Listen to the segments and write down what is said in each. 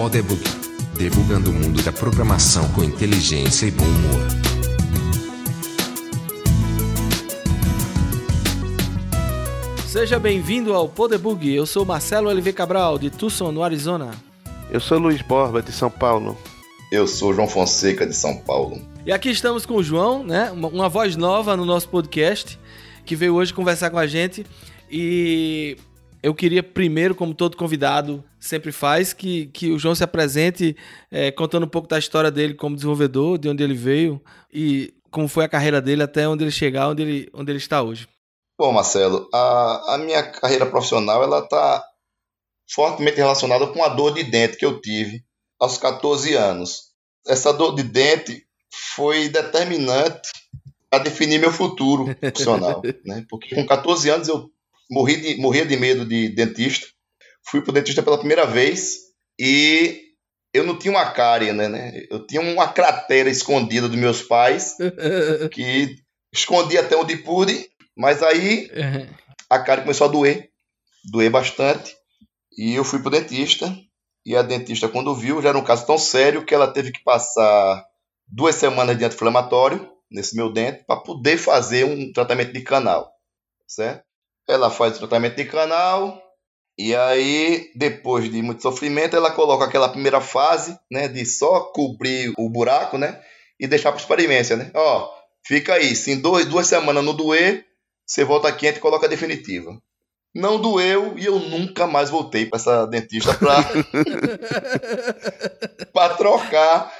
Podebug. Debugando o mundo da programação com inteligência e bom humor. Seja bem-vindo ao Podebug. Eu sou Marcelo LV Cabral, de Tucson, no Arizona. Eu sou Luiz Borba, de São Paulo. Eu sou João Fonseca, de São Paulo. E aqui estamos com o João, né? Uma, uma voz nova no nosso podcast, que veio hoje conversar com a gente. E eu queria primeiro, como todo convidado sempre faz, que, que o João se apresente é, contando um pouco da história dele como desenvolvedor, de onde ele veio e como foi a carreira dele até onde ele chegar, onde ele, onde ele está hoje. Bom, Marcelo, a, a minha carreira profissional ela está fortemente relacionada com a dor de dente que eu tive aos 14 anos. Essa dor de dente foi determinante a definir meu futuro profissional, né? Porque com 14 anos eu morri de, morria de medo de dentista. Fui pro dentista pela primeira vez e eu não tinha uma cárie, né, né? Eu tinha uma cratera escondida dos meus pais que escondi até onde pude, mas aí a cárie começou a doer, doer bastante. E eu fui pro dentista e a dentista quando viu já era um caso tão sério que ela teve que passar duas semanas de anti-inflamatório nesse meu dente para poder fazer um tratamento de canal, certo? Ela faz o tratamento de canal e aí, depois de muito sofrimento, ela coloca aquela primeira fase, né, de só cobrir o buraco, né, e deixar para experiência, né? Ó, fica aí, se em dois, duas semanas não doer, você volta aqui e coloca a definitiva. Não doeu e eu nunca mais voltei para essa dentista para para trocar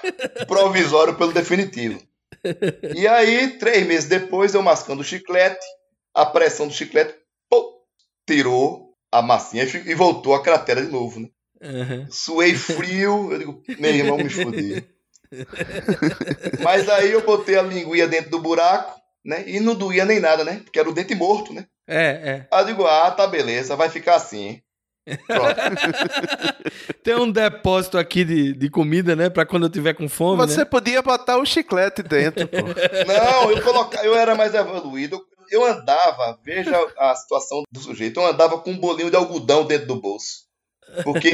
provisório pelo definitivo. E aí, três meses depois, eu mascando o chiclete, a pressão do chiclete tirou a massinha e voltou a cratera de novo, né? Uhum. Suei frio, eu digo, meu irmão, me fudi. Mas aí eu botei a linguinha dentro do buraco, né? E não doía nem nada, né? Porque era o dente morto, né? É, é. Aí eu digo, ah, tá beleza, vai ficar assim. Tem um depósito aqui de, de comida, né? Pra quando eu tiver com fome. Você né? podia botar o chiclete dentro, pô. Não, eu, coloca... eu era mais evoluído. Eu andava, veja a situação do sujeito, eu andava com um bolinho de algodão dentro do bolso. Porque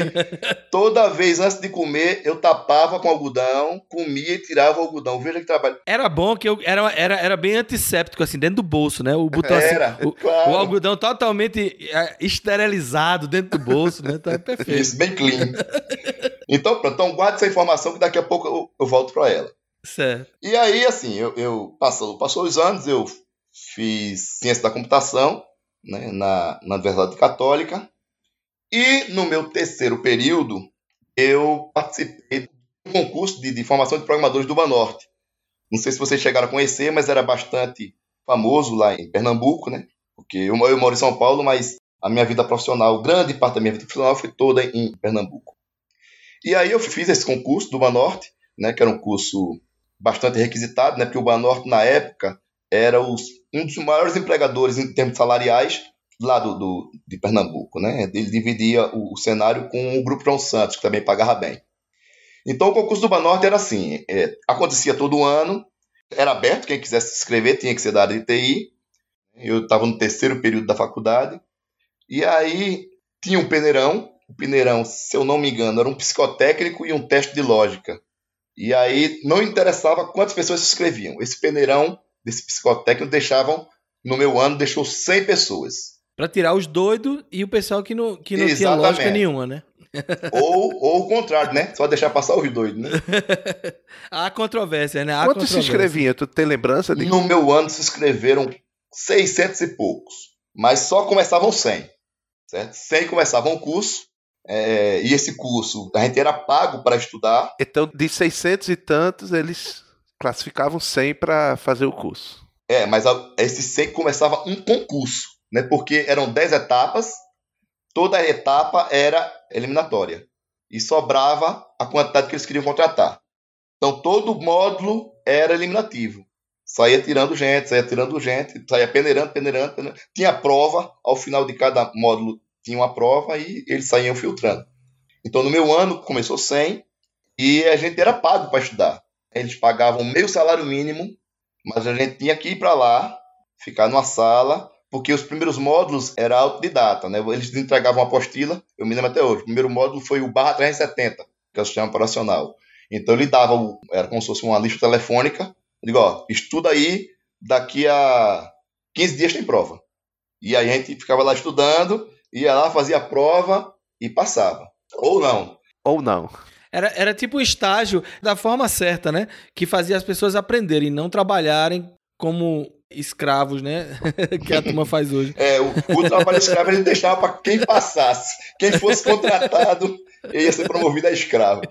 toda vez antes de comer, eu tapava com algodão, comia e tirava o algodão. Veja que trabalho. Era bom que eu era, era, era bem antisséptico, assim, dentro do bolso, né? O botão Era, assim, o, claro. o algodão totalmente é, esterilizado dentro do bolso, né? Então é perfeito. Isso, bem clean. Então, pronto, então guarde essa informação que daqui a pouco eu, eu volto para ela. Certo. E aí, assim, eu, eu passou, passou os anos, eu fiz ciência da computação né, na, na Universidade Católica. E no meu terceiro período, eu participei de um concurso de, de formação de programadores do Banorte. Não sei se vocês chegaram a conhecer, mas era bastante famoso lá em Pernambuco, né? Porque eu, eu moro em São Paulo, mas a minha vida profissional, grande parte da minha vida profissional foi toda em Pernambuco. E aí eu fiz esse concurso do Banorte, né? Que era um curso bastante requisitado, né? Porque o Banorte, na época, era os, um dos maiores empregadores em termos salariais lá do, do, de Pernambuco, né? Ele dividia o, o, cenário com o Grupo João Santos, que também pagava bem. Então o concurso do Banorte era assim, é, acontecia todo ano, era aberto, quem quisesse se inscrever tinha que ser da área de TI. Eu estava no terceiro período da faculdade, e aí tinha um peneirão, o peneirão, se eu não me engano, era um psicotécnico e um teste de lógica. E aí não interessava quantas pessoas se inscreviam. Esse peneirão desse psicotécnico deixavam, no meu ano, deixou 100 pessoas. Pra tirar os doidos e o pessoal que não, que não tinha lógica nenhuma, né? ou, ou o contrário, né? Só deixar passar os doidos, né? Há controvérsia, né? Há Quantos se inscreviam? Tu tem lembrança de No meu ano se inscreveram 600 e poucos, mas só começavam 100, certo? 100 começavam o curso, é, e esse curso a gente era pago para estudar. Então, de 600 e tantos, eles classificavam 100 para fazer o curso. É, mas a, esses 100 começava um concurso, né? Porque eram 10 etapas, toda etapa era eliminatória. E sobrava a quantidade que eles queriam contratar. Então todo módulo era eliminativo. Saía tirando gente, saía tirando gente, saía peneirando, peneirando, peneirando. Tinha prova, ao final de cada módulo tinha uma prova e eles saíam filtrando. Então no meu ano começou 100 e a gente era pago para estudar. Eles pagavam meio salário mínimo, mas a gente tinha que ir para lá, ficar numa sala, porque os primeiros módulos era autodidata, né? Eles entregavam uma apostila, eu me lembro até hoje. O primeiro módulo foi o barra 370, que é o sistema operacional. Então ele dava, era como se fosse uma lista telefônica. Digo, ó, estuda aí, daqui a 15 dias tem prova. E aí a gente ficava lá estudando, ia lá, fazia a prova e passava. Ou não. Ou não. Era, era tipo um estágio da forma certa, né? Que fazia as pessoas aprenderem, não trabalharem como escravos, né? que a turma faz hoje. É, o, o trabalho escravo ele deixava para quem passasse. Quem fosse contratado ia ser promovido a escravo.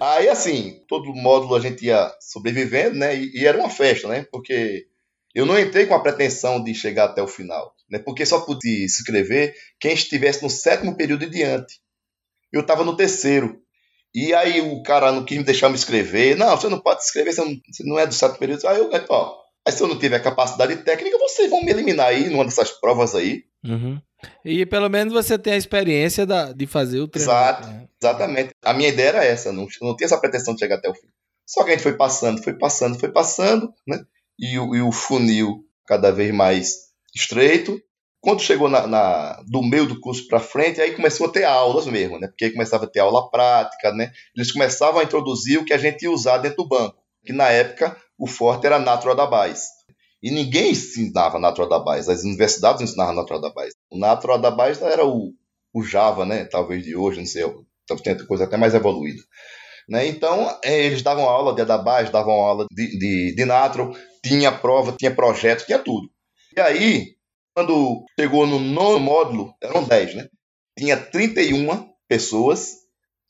Aí, assim, todo módulo a gente ia sobrevivendo, né? E, e, era uma festa, né? Porque eu não entrei com a pretensão de chegar até o final, né? Porque só podia se inscrever quem estivesse no sétimo período e diante. Eu estava no terceiro. E aí o cara não quis me deixar me inscrever. Não, você não pode se inscrever, você não, você não é do sétimo período. Aí eu, ó, Aí se eu não tiver capacidade técnica, vocês vão me eliminar aí numa dessas provas aí. Uhum. E pelo menos você tem a experiência da, de fazer o treino. Exato, né? exatamente. A minha ideia era essa, não, não tinha essa pretensão de chegar até o fim. Só que a gente foi passando, foi passando, foi passando, né? E e o funil cada vez mais estreito. Quando chegou na, na do meio do curso para frente, aí começou a ter aulas mesmo, né? Porque começava a ter aula prática, né? Eles começavam a introduzir o que a gente ia usar dentro do banco, que na época o forte era Natural Database. E ninguém ensinava Natural Database, as universidades ensinavam Natural Database. O Natural Database era o, o Java, né? Talvez de hoje, não sei, talvez tenha coisa até mais evoluída. Né? Então, é, eles davam aula de database, davam aula de, de, de Natural, tinha prova, tinha projeto, tinha tudo. E aí, quando chegou no nono módulo, eram 10, né? Tinha 31 pessoas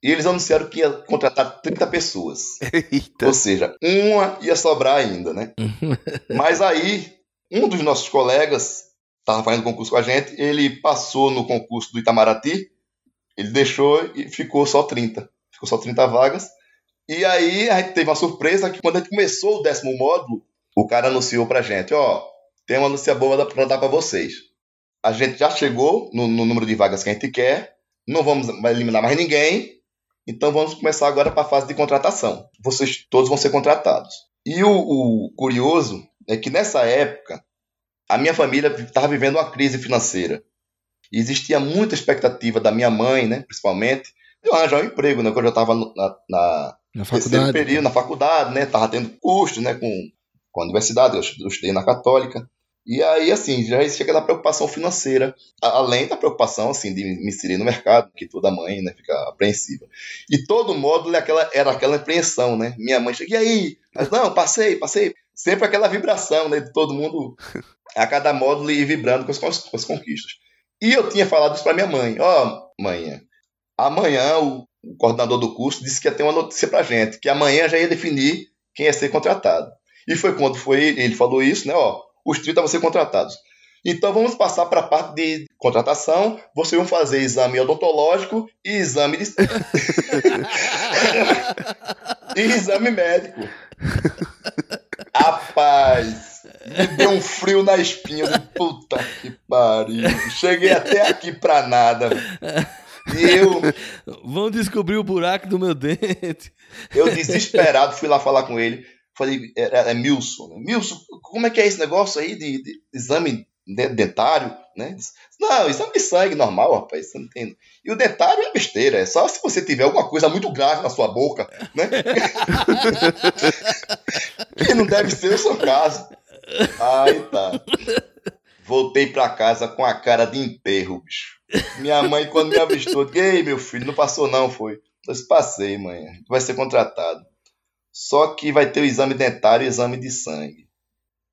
e eles anunciaram que ia contratar 30 pessoas. Eita. Ou seja, uma ia sobrar ainda, né? Mas aí, um dos nossos colegas estava fazendo concurso com a gente, ele passou no concurso do Itamaraty, ele deixou e ficou só 30. Ficou só 30 vagas. E aí a gente teve uma surpresa que quando a gente começou o décimo módulo, o cara anunciou pra gente, ó, tem uma notícia boa pra dar pra vocês. A gente já chegou no, no número de vagas que a gente quer, não vamos eliminar mais ninguém, então vamos começar agora para a fase de contratação. Vocês todos vão ser contratados. E o, o curioso é que nessa época a minha família estava vivendo uma crise financeira. E existia muita expectativa da minha mãe, né, principalmente, de arranjar um emprego, né, que eu já estava na, na, na faculdade. período, na faculdade, né, estava tendo custos, né, com, com a universidade, eu estudei na Católica. E aí, assim, já existia aquela preocupação financeira, além da preocupação, assim, de me inserir no mercado, que toda mãe, né, fica apreensiva. E todo módulo era aquela, era aquela apreensão, né? Minha mãe chega, e aí? Mas, não, passei, passei. Sempre aquela vibração, né, de todo mundo, a cada módulo ir vibrando com as, com as conquistas. E eu tinha falado isso para minha mãe. Ó, oh, mãe, amanhã o, o coordenador do curso disse que ia ter uma notícia pra gente, que amanhã já ia definir quem ia ser contratado. E foi quando foi, ele falou isso, né, ó, os 30 vão ser contratados. Então vamos passar para a parte de contratação. Vocês vão fazer exame odontológico e exame de... e exame médico. Rapaz, me deu um frio na espinha. Puta que pariu. Cheguei até aqui para nada. Eu. Vão descobrir o buraco do meu dente. Eu, desesperado, fui lá falar com ele. Falei, é, é Milson. Né? Milson, como é que é esse negócio aí de, de exame dentário, né? Não, exame de sangue normal, rapaz, você não tem. E o dentário é besteira, é só se você tiver alguma coisa muito grave na sua boca, né? que não deve ser o seu caso. Aí tá. Voltei pra casa com a cara de enterro, bicho. Minha mãe, quando me avistou, ei, meu filho, não passou não, foi. Eu disse, passei, mãe, vai ser contratado. Só que vai ter o exame dentário e o exame de sangue.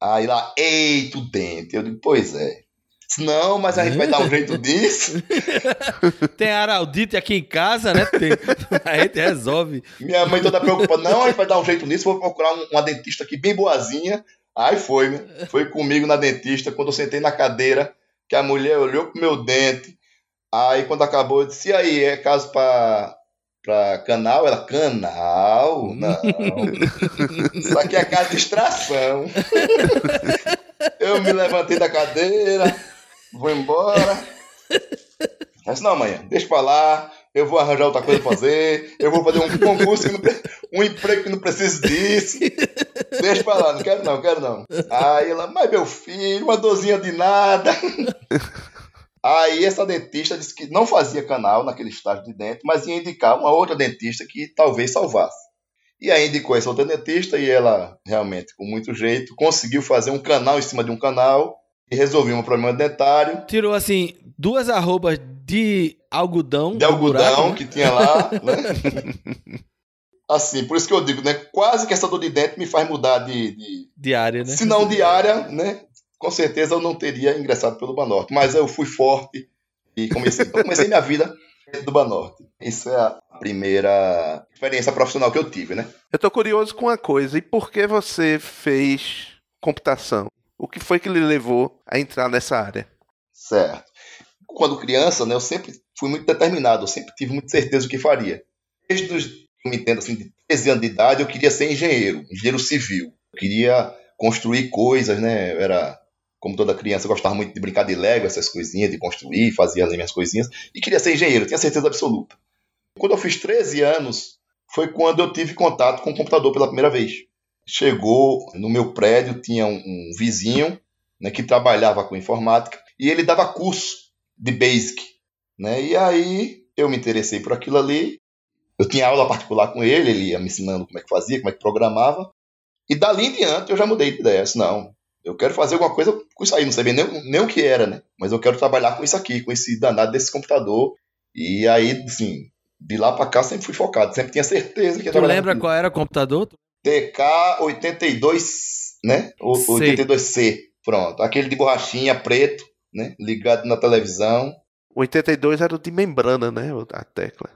Aí lá, eita, o dente. Eu digo, pois é. Não, mas a gente vai dar um jeito disso. Tem araldite aqui em casa, né? Tem. A gente resolve. Minha mãe toda preocupada. Não, a gente vai dar um jeito nisso. Vou procurar uma dentista aqui bem boazinha. Aí foi, né? Foi comigo na dentista. Quando eu sentei na cadeira, que a mulher olhou pro meu dente. Aí quando acabou, eu disse: e aí, é caso para pra canal, ela, canal? Não. Isso aqui é casa de extração. Eu me levantei da cadeira, vou embora. Mas não, amanhã, deixa pra lá, eu vou arranjar outra coisa pra fazer, eu vou fazer um concurso, não, um emprego que não precisa disso. Deixa pra lá, não quero não, quero não. Aí ela, mas meu filho, uma dorzinha de nada. Aí essa dentista disse que não fazia canal naquele estágio de dente, mas ia indicar uma outra dentista que talvez salvasse. E aí indicou essa outra dentista e ela, realmente, com muito jeito, conseguiu fazer um canal em cima de um canal e resolveu um problema dentário. Tirou, assim, duas arrobas de algodão. De algodão buraco, né? que tinha lá, né? assim, por isso que eu digo, né? Quase que essa dor de dente me faz mudar de. de... Diária, né? Se não diária, né? Com certeza eu não teria ingressado pelo Banorte. Mas eu fui forte e comecei, comecei minha vida do Banorte. Isso é a primeira experiência profissional que eu tive, né? Eu tô curioso com uma coisa. E por que você fez computação? O que foi que lhe levou a entrar nessa área? Certo. Quando criança, né, eu sempre fui muito determinado, eu sempre tive muita certeza do que faria. Desde os, eu me entendo assim, de 13 anos de idade, eu queria ser engenheiro, engenheiro civil. Eu queria construir coisas, né? Eu era, como toda criança, eu gostava muito de brincar de Lego, essas coisinhas, de construir, fazia as minhas coisinhas, e queria ser engenheiro, tinha certeza absoluta. Quando eu fiz 13 anos, foi quando eu tive contato com o computador pela primeira vez chegou no meu prédio, tinha um, vizinho né, que trabalhava com informática e ele dava curso de Basic. Né? E aí eu me interessei por aquilo ali. Eu tinha aula particular com ele, ele ia me ensinando como é que fazia, como é que programava. E dali em diante eu já mudei de ideia. Disse, não, eu quero fazer alguma coisa com isso aí. Não sabia nem, nem o que era, né? Mas eu quero trabalhar com isso aqui, com esse danado desse computador. E aí, assim, de lá para cá sempre fui focado. Sempre tinha certeza que ia Tu lembra qual era o computador? TK82, né? O, 82C. Pronto. Aquele de borrachinha preto, né? Ligado na televisão. 82 era o de membrana, né? A tecla.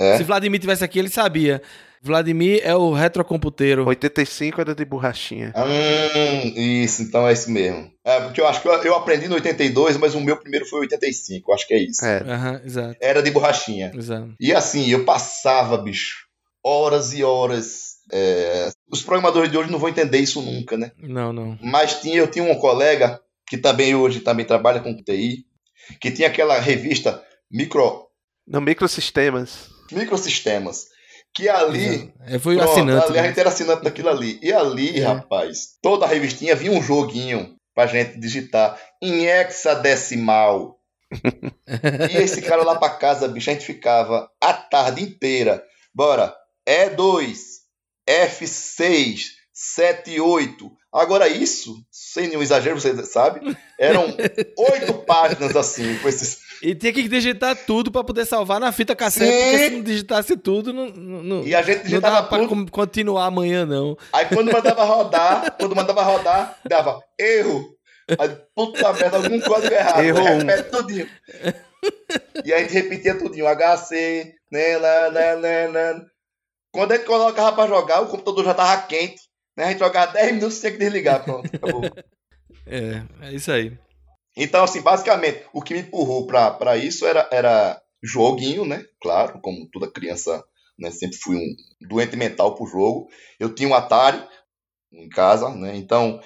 É. Se Vladimir tivesse aqui, ele sabia. Vladimir é o retrocomputeiro. 85 era de borrachinha. Hum, isso, então é isso mesmo. É, porque eu acho que eu, eu, aprendi no 82, mas o meu primeiro foi 85, acho que é isso. É. Uhum, exato. Era de borrachinha. Exato. E assim, eu passava, bicho, horas e horas é, os programadores de hoje não vão entender isso nunca, né? Não, não. Mas tinha, eu tinha um colega que também hoje também trabalha com TI, que tinha aquela revista Micro. Não, Microsistemas. Microsistemas. Que ali. Eu fui pronto, assinante. Ali, né? A gente era assinante daquilo ali. E ali, é. rapaz, toda a revistinha vinha um joguinho pra gente digitar em hexadecimal. e esse cara lá pra casa, bicho, a gente ficava a tarde inteira. Bora, E2, F6, 7, 8. Agora, isso, sem nenhum exagero, você sabe, eram oito páginas assim, com esses. E tinha que digitar tudo para poder salvar na fita cassete, Sim. porque se não digitasse tudo, não, não, e a gente digitava não dava pra continuar amanhã, não. Aí quando mandava rodar, quando mandava rodar, dava erro. Aí, puta merda, algum código errado. Errou repete um. tudinho. E a gente repetia tudinho, HC, né, lá, lá, lá, lá. Quando a gente colocava pra jogar, o computador já tava quente. Né? A gente jogava 10 minutos e tinha que desligar. Pronto, acabou. é, é isso aí. Então, assim, basicamente, o que me empurrou pra isso era, era joguinho, né? Claro, como toda criança, né? Sempre fui um doente mental pro jogo. Eu tinha um Atari em casa, né? Então,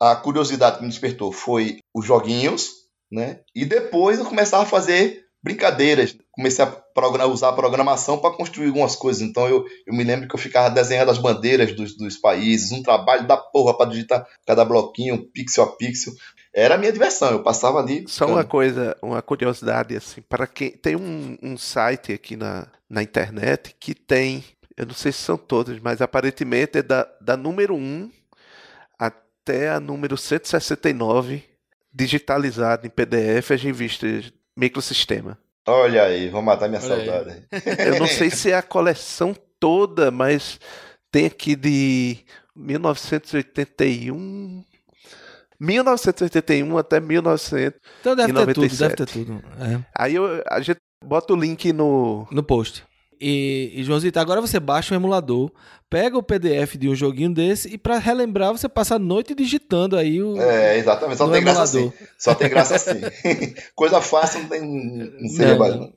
a curiosidade que me despertou foi os joguinhos, né? E depois eu começava a fazer brincadeiras. Comecei a usar a programação para construir algumas coisas. Então eu, eu me lembro que eu ficava desenhando as bandeiras dos, dos países, um trabalho da porra para digitar cada bloquinho, pixel a pixel. Era a minha diversão, eu passava ali. Só uma coisa, uma curiosidade, assim, para quem. Tem um, um site aqui na, na internet que tem. Eu não sei se são todos, mas aparentemente é da, da número 1 até a número 169 digitalizado em PDF as revistas microsistema. Olha aí, vou matar minha Olha saudade. Eu não sei se é a coleção toda, mas tem aqui de 1981. 1981 até 1997. Então deve ter tudo, deve ter tudo. É. Aí eu, a gente bota o link no... No post. E, e Joãozito, agora você baixa um emulador, pega o PDF de um joguinho desse e para relembrar você passa a noite digitando aí o. É, exatamente. Só tem emulador. graça assim. Só tem graça assim. Coisa fácil não tem. Não não.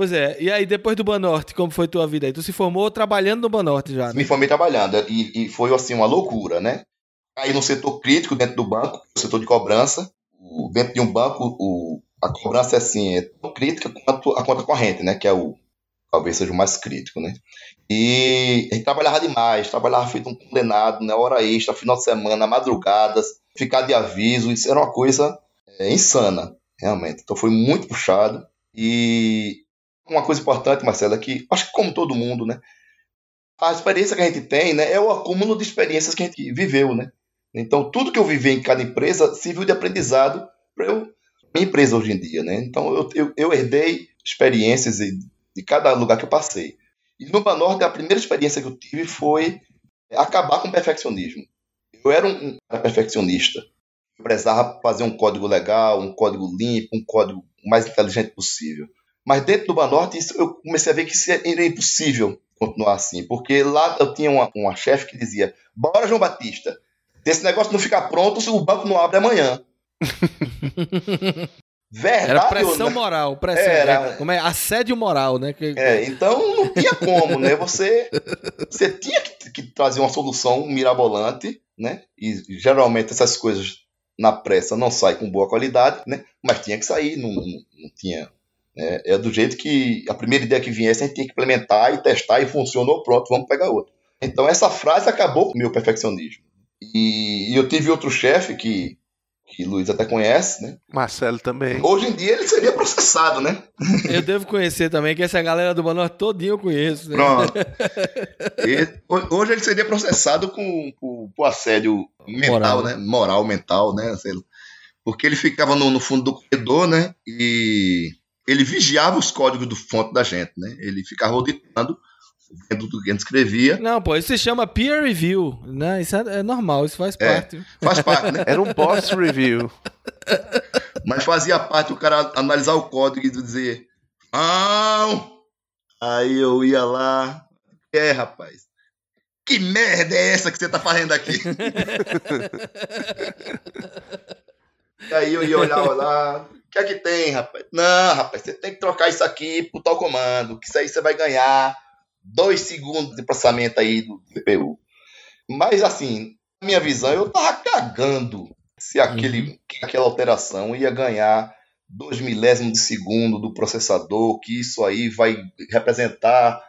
Pois é, e aí depois do Banorte, como foi tua vida aí? Tu se formou trabalhando no Banorte já? Né? Me formei trabalhando e, e foi assim uma loucura, né? Aí no setor crítico dentro do banco, setor de cobrança, dentro de um banco, o, a cobrança é assim, é tão crítica quanto a conta corrente, né? Que é o talvez seja o mais crítico, né? E a gente trabalhava demais, trabalhava feito um condenado, né? Hora extra, final de semana, madrugadas, ficar de aviso, isso era uma coisa é, insana, realmente. Então foi muito puxado. E uma coisa importante, Marcelo, é que acho que como todo mundo, né? A experiência que a gente tem, né, é o acúmulo de experiências que a gente viveu, né? Então, tudo que eu vivi em cada empresa serviu de aprendizado para eu minha empresa hoje em dia, né? Então, eu, eu, eu herdei experiências de, de, cada lugar que eu passei. E no Banorte, a primeira experiência que eu tive foi acabar com o perfeccionismo. Eu era um, um perfeccionista. Eu precisava fazer um código legal, um código limpo, um código mais inteligente possível. Mas dentro do Banorte, isso, eu comecei a ver que isso era impossível continuar assim. Porque lá eu tinha uma, uma chefe que dizia: Bora, João Batista, se esse negócio não ficar pronto, o banco não abre amanhã. Verdade, era pressão né? moral, pressão, era, como é assédio moral, né? Que... É, então não tinha como, né? Você, você tinha que, que, trazer uma solução mirabolante, né? E geralmente essas coisas na pressa não saem com boa qualidade, né? Mas tinha que sair, não, não, não tinha. Né? É do jeito que a primeira ideia que viesse a gente tinha que implementar e testar e funcionou, pronto, vamos pegar outra. Então essa frase acabou com o meu perfeccionismo. E, e eu tive outro chefe que que Luiz até conhece, né? Marcelo também. Hoje em dia ele seria processado, né? Eu devo conhecer também, que essa galera do Manoel todinho eu conheço. Né? Pronto. hoje ele seria processado com, com, com assédio mental, Moral. né? Moral, mental, né? Porque ele ficava no, no fundo do corredor, né? E ele vigiava os códigos do fonte da gente, né? Ele ficava auditando vendo do que a gente escrevia. Não, pô, isso se chama peer review, né? Isso é, é normal, isso faz é, parte. Faz parte, né? Era um boss review. Mas fazia parte o cara analisar o código e dizer, não! Aí eu ia lá, é, rapaz, que merda é essa que você tá fazendo aqui? e aí eu ia olhar lá, que é que tem, rapaz? Não, rapaz, você tem que trocar isso aqui pro tal comando, que isso aí você vai ganhar dois segundos de processamento aí do CPU. Mas assim, na minha visão, eu tava cagando se aquele, uhum. aquela alteração ia ganhar dois milésimos de segundo do processador, que isso aí vai representar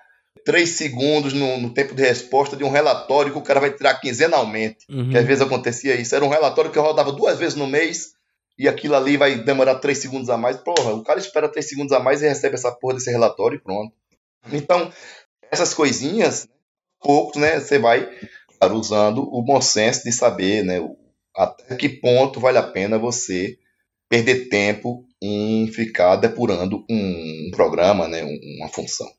três segundos no, no, tempo de resposta de um relatório que o cara vai tirar quinzenalmente. Uhum. Que às vezes acontecia isso. Era um relatório que eu rodava duas vezes no mês e aquilo ali vai demorar três segundos a mais. Porra, o cara espera três segundos a mais e recebe essa porra desse relatório e pronto. Então, essas coisinhas, pouco, né, você vai usando o bom senso de saber, né, até que ponto vale a pena você perder tempo em ficar depurando um programa, né, uma função.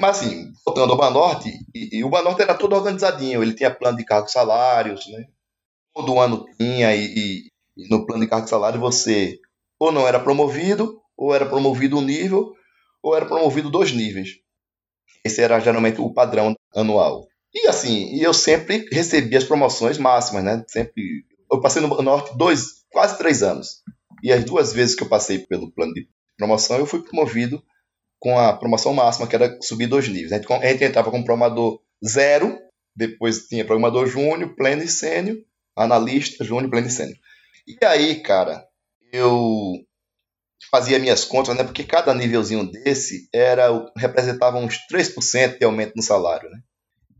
Mas assim, voltando ao Banorte, e, e o Banorte era todo organizadinho, ele tinha plano de cargos salários, né? Todo ano tinha, e, e, e no plano de cargos salários você ou não era promovido, ou era promovido um nível, ou era promovido dois níveis. Esse era geralmente o padrão anual. E assim, eu sempre recebi as promoções máximas, né? Sempre. Eu passei no Norte dois, quase três anos. E as duas vezes que eu passei pelo plano de promoção, eu fui promovido com a promoção máxima, que era subir dois níveis. A gente entrava com programador zero, depois tinha programador júnior, pleno e sênior, analista, júnior, pleno e sênior. E aí, cara, eu fazia minhas contas, né? Porque cada nívelzinho desse era representava uns 3% de aumento no salário, né?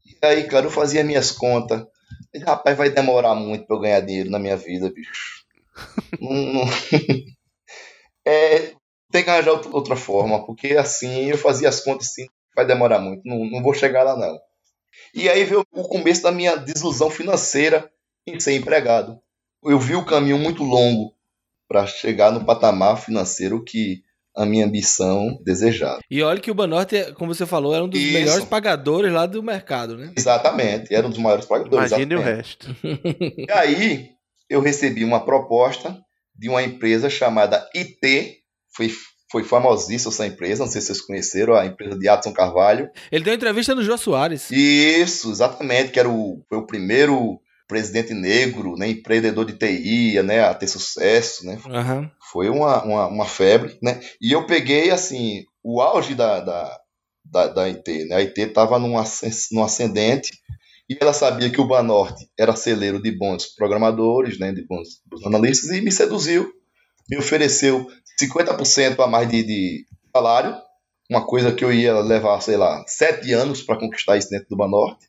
E aí, cara, eu fazia minhas contas. E, rapaz, vai demorar muito para eu ganhar dinheiro na minha vida, bicho. não, não... é, tem que arranjar outra forma, porque assim eu fazia as contas assim, vai demorar muito, não, não vou chegar lá não. E aí veio o começo da minha desilusão financeira em ser empregado. Eu vi o caminho muito longo para chegar no patamar financeiro que a minha ambição desejava. E olha que o Banorte, como você falou, era um dos Isso. melhores pagadores lá do mercado, né? Exatamente, era um dos maiores pagadores. Imagine o resto. e aí eu recebi uma proposta de uma empresa chamada IT, foi, foi famosíssima essa empresa, não sei se vocês conheceram, a empresa de Adson Carvalho. Ele deu entrevista no Jô Soares. Isso, exatamente, que era o, foi o primeiro presidente negro, né, empreendedor de TI, né, a ter sucesso, né? Uhum. Foi uma, uma, uma, febre, né? E eu peguei, assim, o auge da, da, da, da IT, né? A IT estava num, num ascendente e ela sabia que o Banorte era celeiro de bons programadores, né, de bons, bons analistas e me seduziu, me ofereceu 50% a mais de, de salário, uma coisa que eu ia levar, sei lá, sete anos para conquistar isso dentro do Banorte,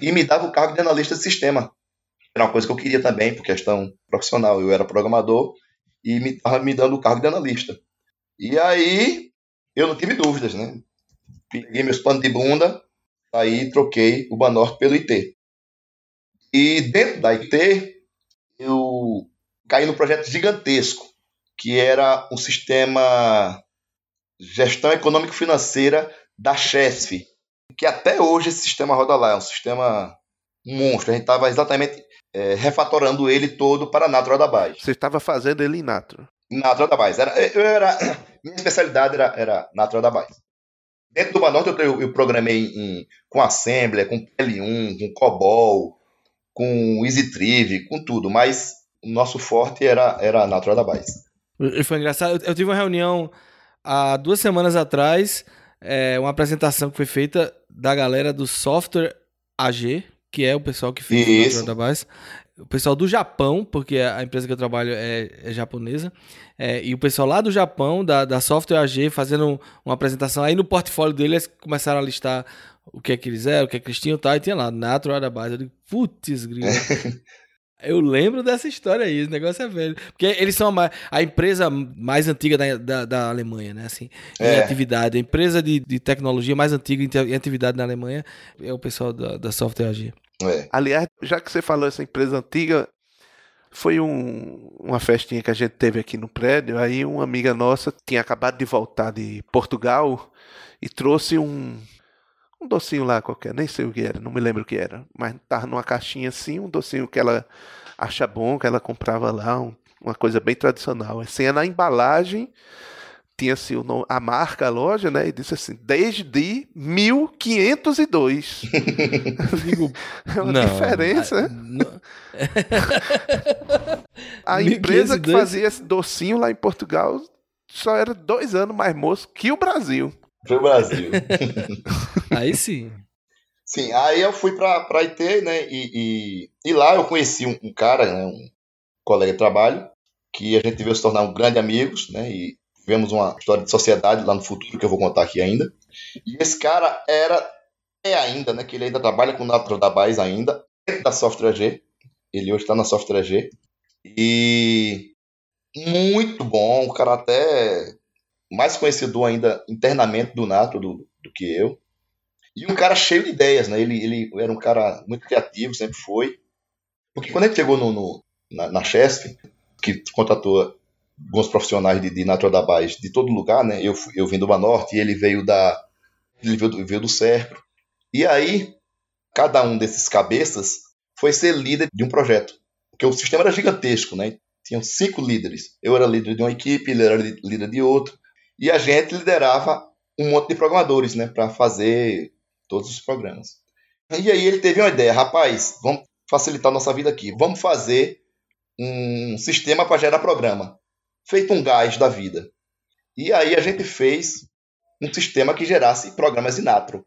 e me dava o cargo de analista de sistema. Era uma coisa que eu queria também, por questão profissional. Eu era programador e me estava me dando o cargo de analista. E aí eu não tive dúvidas, né? Peguei meus panos de bunda, aí troquei o Banorte pelo IT. E dentro da IT, eu caí num projeto gigantesco, que era um sistema gestão econômico-financeira da Chesf, que até hoje esse sistema roda lá, é um sistema monstro. A gente estava exatamente é, refatorando ele todo para Natural da Base. Você estava fazendo ele em Natro? Natural da Base. Era, eu era, minha especialidade era, era Natural da Base. Dentro do Banorte eu, eu, eu programei em, com Assembler, com PL1, com COBOL, com EasyTriv, com tudo, mas o nosso forte era, era Natural da Base. Foi engraçado, eu, eu tive uma reunião há duas semanas atrás, é, uma apresentação que foi feita da galera do Software AG, que é o pessoal que fez Isso. o Natural da Base. O pessoal do Japão, porque a empresa que eu trabalho é, é japonesa, é, e o pessoal lá do Japão, da, da Software AG, fazendo uma apresentação. Aí no portfólio deles começaram a listar o que é que eles eram, o que é que eles tinham, tá, e tinha lá, Natural da Base. Eu digo, putz, grilo. Eu lembro dessa história aí, esse negócio é velho. Porque eles são a, a empresa mais antiga da, da, da, Alemanha, né? Assim, em É. atividade. A empresa de, de tecnologia mais antiga em atividade na Alemanha é o pessoal da, da Software AG. É. Aliás, já que você falou essa empresa antiga, foi um- uma festinha que a gente teve aqui no prédio. Aí uma amiga nossa tinha acabado de voltar de Portugal e trouxe um, um docinho lá qualquer, nem sei o que era, não me lembro o que era, mas tava numa caixinha assim, um docinho que ela acha bom, que ela comprava lá, um- uma coisa bem tradicional. Assim, na embalagem tinha assim o nome- a marca, a loja, né? E disse assim, desde 1502. Eu digo, É uma diferença. a- não- A empresa que 1502. fazia esse docinho lá em Portugal só era dois anos mais moço que o Brasil. Foi o Brasil. aí sim. Sim, aí eu fui pra, pra IT, né? E, e, e lá eu conheci um, um cara, né, um colega de trabalho, que a gente veio se tornar um grande amigos, né? E tivemos uma história de sociedade lá no futuro que eu vou contar aqui ainda. E esse cara era, é ainda, né? Que ele ainda trabalha com Natural da Base ainda, dentro da Software G. Ele hoje está na Software G. E muito bom, o cara até mais conhecedor ainda internamente do Natro do, do que eu. E um cara cheio de ideias, né? Ele, ele era um cara muito criativo, sempre foi. Porque quando gente chegou no, no- na, na Chesf, que contratou alguns profissionais de, de Natural da Base de todo lugar, né? Eu, eu vim do Banorte e ele veio da. Ele veio do, veio do Cerco. E aí, cada um desses cabeças foi ser líder de um projeto. Porque o sistema era gigantesco, né? Tinham cinco líderes. Eu era líder de uma equipe, ele era líder de outra. E a gente liderava um monte de programadores, né? Para fazer todos os programas. E aí ele teve uma ideia, rapaz, vamos facilitar nossa vida aqui. Vamos fazer um sistema para gerar programa, feito um gás da vida. E aí a gente fez um sistema que gerasse programas in natro.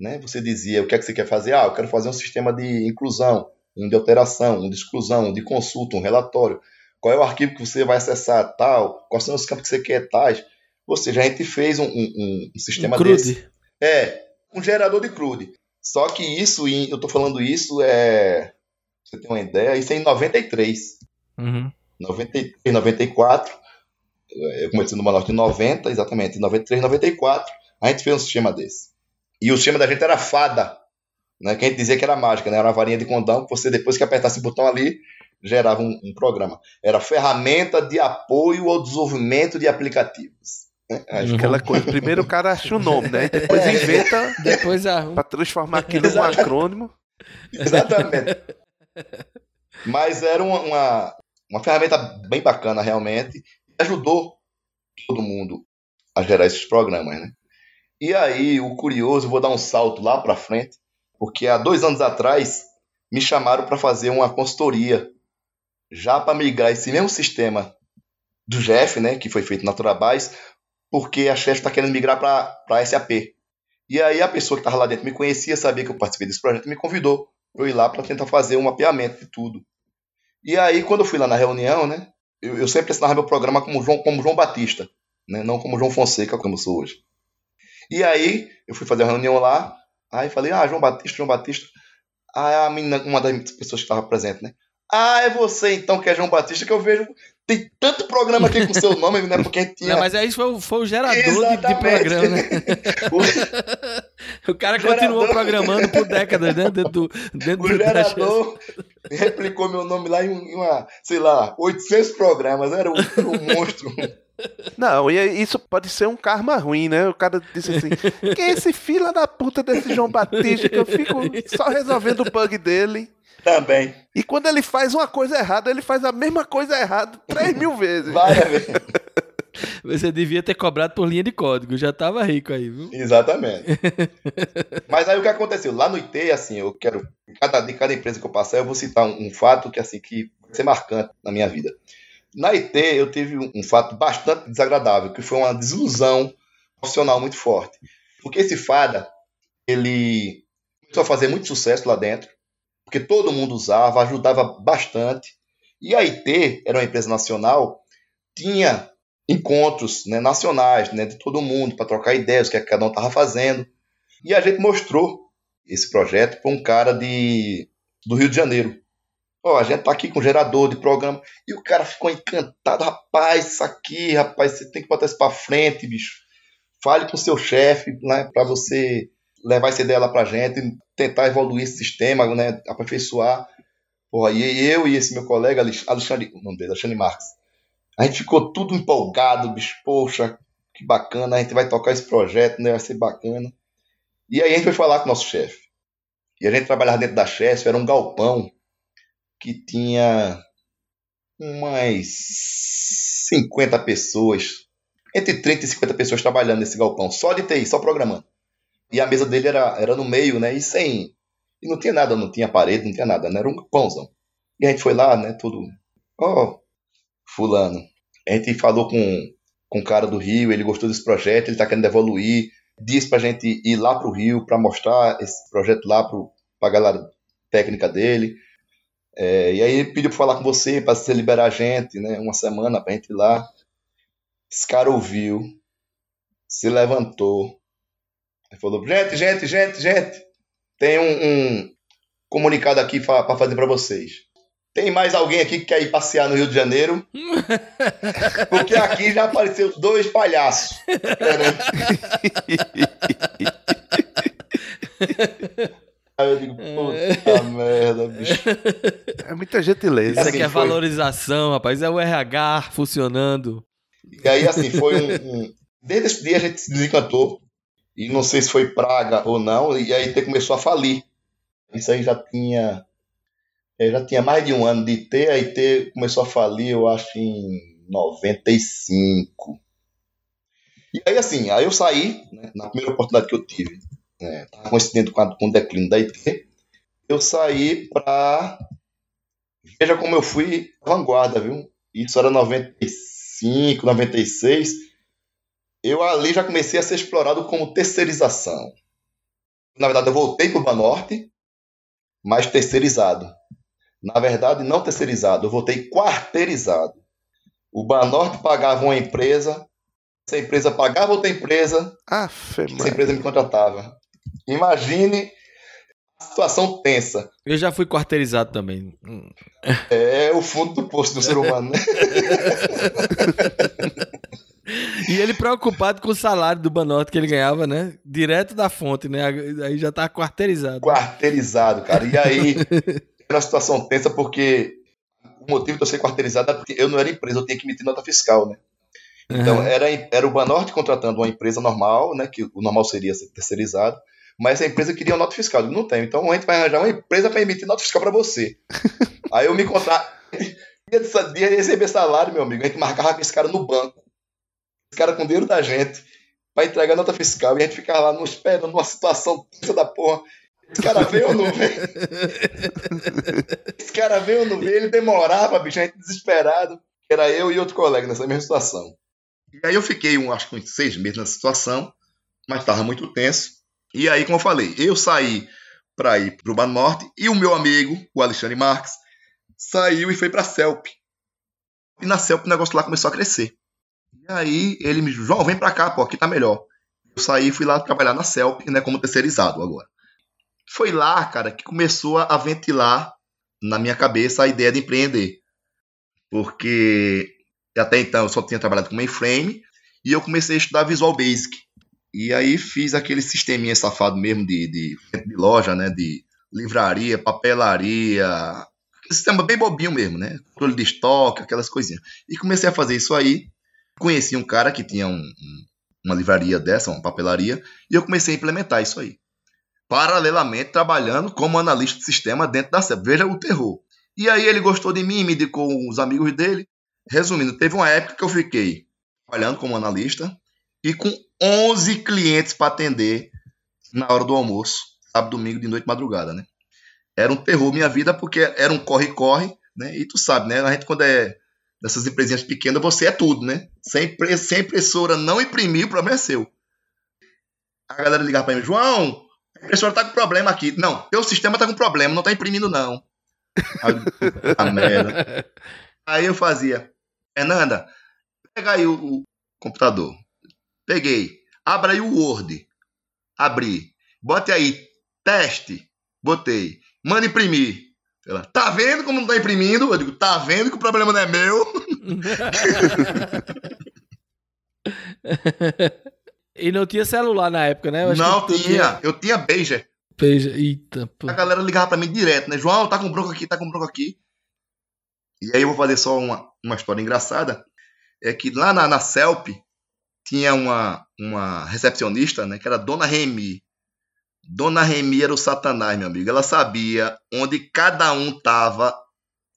Né? Você dizia, o que é que você quer fazer? Ah, eu quero fazer um sistema de inclusão, um de alteração, um de exclusão, um de consulta, um relatório. Qual é o arquivo que você vai acessar, tal? Quais são os campos que você quer, tais? Ou seja, a gente fez um, um- um sistema Um crude. desse. É, um gerador de crude. Só que isso, eu tô falando isso, é. Você tem uma ideia? Isso é em 93. Uhum. 93, 94. Eu comecei no Banorte em 90, exatamente. Em 93, 94, a gente fez um sistema desse. E o sistema da gente era fada. Né? Que a gente dizia que era mágica, né? Era uma varinha de condão que você, depois que apertasse o botão ali, gerava um, um programa. Era ferramenta de apoio ao desenvolvimento de aplicativos. Né? Aí Uhum. Aquela coisa. Primeiro o cara acha o nome, né? Depois É. inventa Depois a. pra transformar aquilo num acrônimo. Exatamente. Mas era uma, uma, uma ferramenta bem bacana, realmente. Ajudou todo mundo a gerar esses programas, né? E aí, o curioso, vou dar um salto lá para frente, porque há dois anos atrás me chamaram para fazer uma consultoria já para migrar esse mesmo sistema do Jeff, né, que foi feito na Turabás, porque a chefe está querendo migrar para SAP. E aí a pessoa que estava lá dentro me conhecia, sabia que eu participei desse projeto me convidou para eu ir lá para tentar fazer um mapeamento de tudo. E aí, quando eu fui lá na reunião, né, eu, eu sempre assinava meu programa como João, como João Batista, né, não como João Fonseca, como eu sou hoje. E aí, eu fui fazer a reunião lá, aí falei, ah, João Batista, João Batista. Aí a menina, uma das pessoas que estava presente, né? Ah, é você então que é João Batista que eu vejo. Tem tanto programa aqui com seu nome, né? Porque tinha. Não, mas aí foi, o- foi o gerador de, de programa, né? o, O cara Gerador. continuou programando por décadas, né? Dentro do. Dentro o do- da gerador replicou meu nome lá em, um- em uma, sei lá, 800 programas. Era um, era um monstro. Não, e isso pode ser um karma ruim, né? O cara disse assim: quem é esse fila da puta desse João Batista que eu fico só resolvendo o bug dele. Também. E quando ele faz uma coisa errada, ele faz a mesma coisa errada três mil vezes. Várias vezes. Você devia ter cobrado por linha de código, já tava rico aí, viu? Exatamente. Mas aí o que aconteceu? Lá no IT, assim, eu quero. Cada, de cada empresa que eu passar, eu vou citar um, um fato que, assim, que vai ser marcante na minha vida. Na IT, eu tive um, um fato bastante desagradável, que foi uma desilusão profissional muito forte. Porque esse fada, ele começou a fazer muito sucesso lá dentro, porque todo mundo usava, ajudava bastante. E a IT, era uma empresa nacional, tinha encontros né, nacionais né, de todo mundo para trocar ideias, o que, é cada um estava fazendo. E a gente mostrou esse projeto para um cara de, do Rio de Janeiro. Ó, a gente tá aqui com gerador de programa. E o cara ficou encantado. Rapaz, isso aqui, rapaz, você tem que botar isso para frente, bicho. Fale com seu chefe né, para você levar essa ideia lá pra gente, tentar evoluir esse sistema, né, aperfeiçoar. Porra, e eu e esse meu colega, Alex- Alexandre, o nome dele, Alexandre Marques, a gente ficou tudo empolgado, bicho. Poxa, que bacana, a gente vai tocar esse projeto, né? Vai ser bacana. E aí a gente foi falar com o nosso chefe. E a gente trabalhava dentro da chefe, era um galpão que tinha umas 50 pessoas, entre 30 e 50 pessoas trabalhando nesse galpão, só de TI, só programando. E a mesa dele era, era no meio, né? E sem. E não tinha nada, não tinha parede, não tinha nada, né? Era um galpãozão. E a gente foi lá, né? Tudo. Ó, fulano. A gente falou com, com o cara do Rio, ele gostou desse projeto, ele tá querendo evoluir. Disse pra gente ir lá pro Rio para mostrar esse projeto lá pro, pra galera técnica dele. É, e aí ele pediu pra falar com você, pra você liberar a gente, né? Uma semana pra gente ir lá. Esse cara ouviu, se levantou. Ele falou: gente, gente, gente, gente, tem um, um comunicado aqui pra fazer pra vocês. Tem mais alguém aqui que quer ir passear no Rio de Janeiro? Porque aqui já apareceu dois palhaços. Aí eu digo, puta merda, bicho. É muita gentileza. Isso Assim, aqui é foi- valorização, rapaz. É o RH funcionando. E aí, assim, foi um, um- Desde esse dia a gente se desencantou. E não sei se foi praga ou não. E aí começou a falir. Isso aí já tinha. eh, Já tinha mais de um ano de IT. A IT começou a falir, eu acho, em 95. E aí, assim, aí eu saí, né, na primeira oportunidade que eu tive, né, tava coincidente com, com o declínio da IT, eu saí pra. Veja como eu fui vanguarda, viu? Isso era 95, 96. Eu ali já comecei a ser explorado como terceirização. Na verdade, eu voltei para o Banorte, mas terceirizado. Na verdade, não terceirizado, eu voltei quarteirizado. O Banorte pagava uma empresa, essa empresa pagava outra empresa, Afe, essa empresa me contratava. Imagine a situação tensa. Eu já fui quarteirizado também. É o fundo do poço do ser humano, né? E ele preocupado com o salário do Banorte que ele ganhava, né? Direto da fonte, né? Aí já tá quarteirizado. quarteirizado, cara. E aí, era uma situação tensa porque o motivo de eu ser quarteirizado é porque eu não era empresa, eu tinha que emitir nota fiscal, né? Então, Aham. era, era o Banorte contratando uma empresa normal, né? Que o normal seria ser terceirizado, mas essa empresa queria uma nota fiscal. Eu digo, não tenho. Então, a gente vai arranjar uma empresa para emitir nota fiscal para você. aí eu me contrato. De receber salário, meu amigo, a gente marcava com esse cara no banco. Esse cara com o dinheiro da gente para entregar nota fiscal e a gente ficava lá no esperando numa situação tensa da porra. Esse cara veio ou não veio? Esse cara veio ou não veio? Ele demorava, bicho, a gente desesperado. Era eu e outro colega nessa mesma situação. E aí eu fiquei, um, acho que uns seis meses nessa situação, mas estava muito tenso. E aí, como eu falei, eu saí para ir para o Norte e o meu amigo, o Alexandre Marques, saiu e foi para a CELP. E na CELP o negócio lá começou a crescer. E aí ele me disse, João, vem para cá, pô, aqui tá melhor. Eu saí e fui lá trabalhar na CELP, né, como terceirizado agora. Foi lá, cara, que começou a ventilar na minha cabeça a ideia de empreender. Porque até então eu só tinha trabalhado com mainframe e eu comecei a estudar Visual Basic. E aí fiz aquele sisteminha safado mesmo de, de, de loja, né? De livraria, papelaria, sistema bem bobinho mesmo, né? Controle de estoque, aquelas coisinhas. E comecei a fazer isso aí. Conheci um cara que tinha um, um, uma livraria dessa, uma papelaria, e eu comecei a implementar isso aí. Paralelamente, trabalhando como analista de sistema dentro da SEP. Veja o terror. E aí ele gostou de mim, me indicou os amigos dele. Resumindo, teve uma época que eu fiquei trabalhando como analista e com 11 clientes para atender na hora do almoço, sábado, domingo, de noite, madrugada, né? Era um terror minha vida porque era um corre-corre, né? E tu sabe, né? A gente quando é dessas empresinhas pequenas, você é tudo, né? Sem, sem impressora não imprimir, o problema é seu. A galera ligava para mim, João, a impressora tá com problema aqui. Não, teu sistema tá com problema, não tá imprimindo não. a merda. Aí eu fazia, Fernanda, pega aí o, o computador. Peguei. Abra aí o Word. Abri. Bote aí, teste. Botei. Manda imprimir. Ela, tá vendo como não tá imprimindo? Eu digo, tá vendo que o problema não é meu? e não tinha celular na época, né? não tinha. tinha. Eu tinha Pager. Pager, eita. Pô. A galera ligava pra mim direto, né? João, tá com bronco aqui, tá com bronco aqui. E aí eu vou fazer só uma, uma história engraçada. É que lá na, na CELP tinha uma, uma recepcionista, né? Que era Dona Remy. Dona Remy era o satanás, meu amigo. Ela sabia onde cada um tava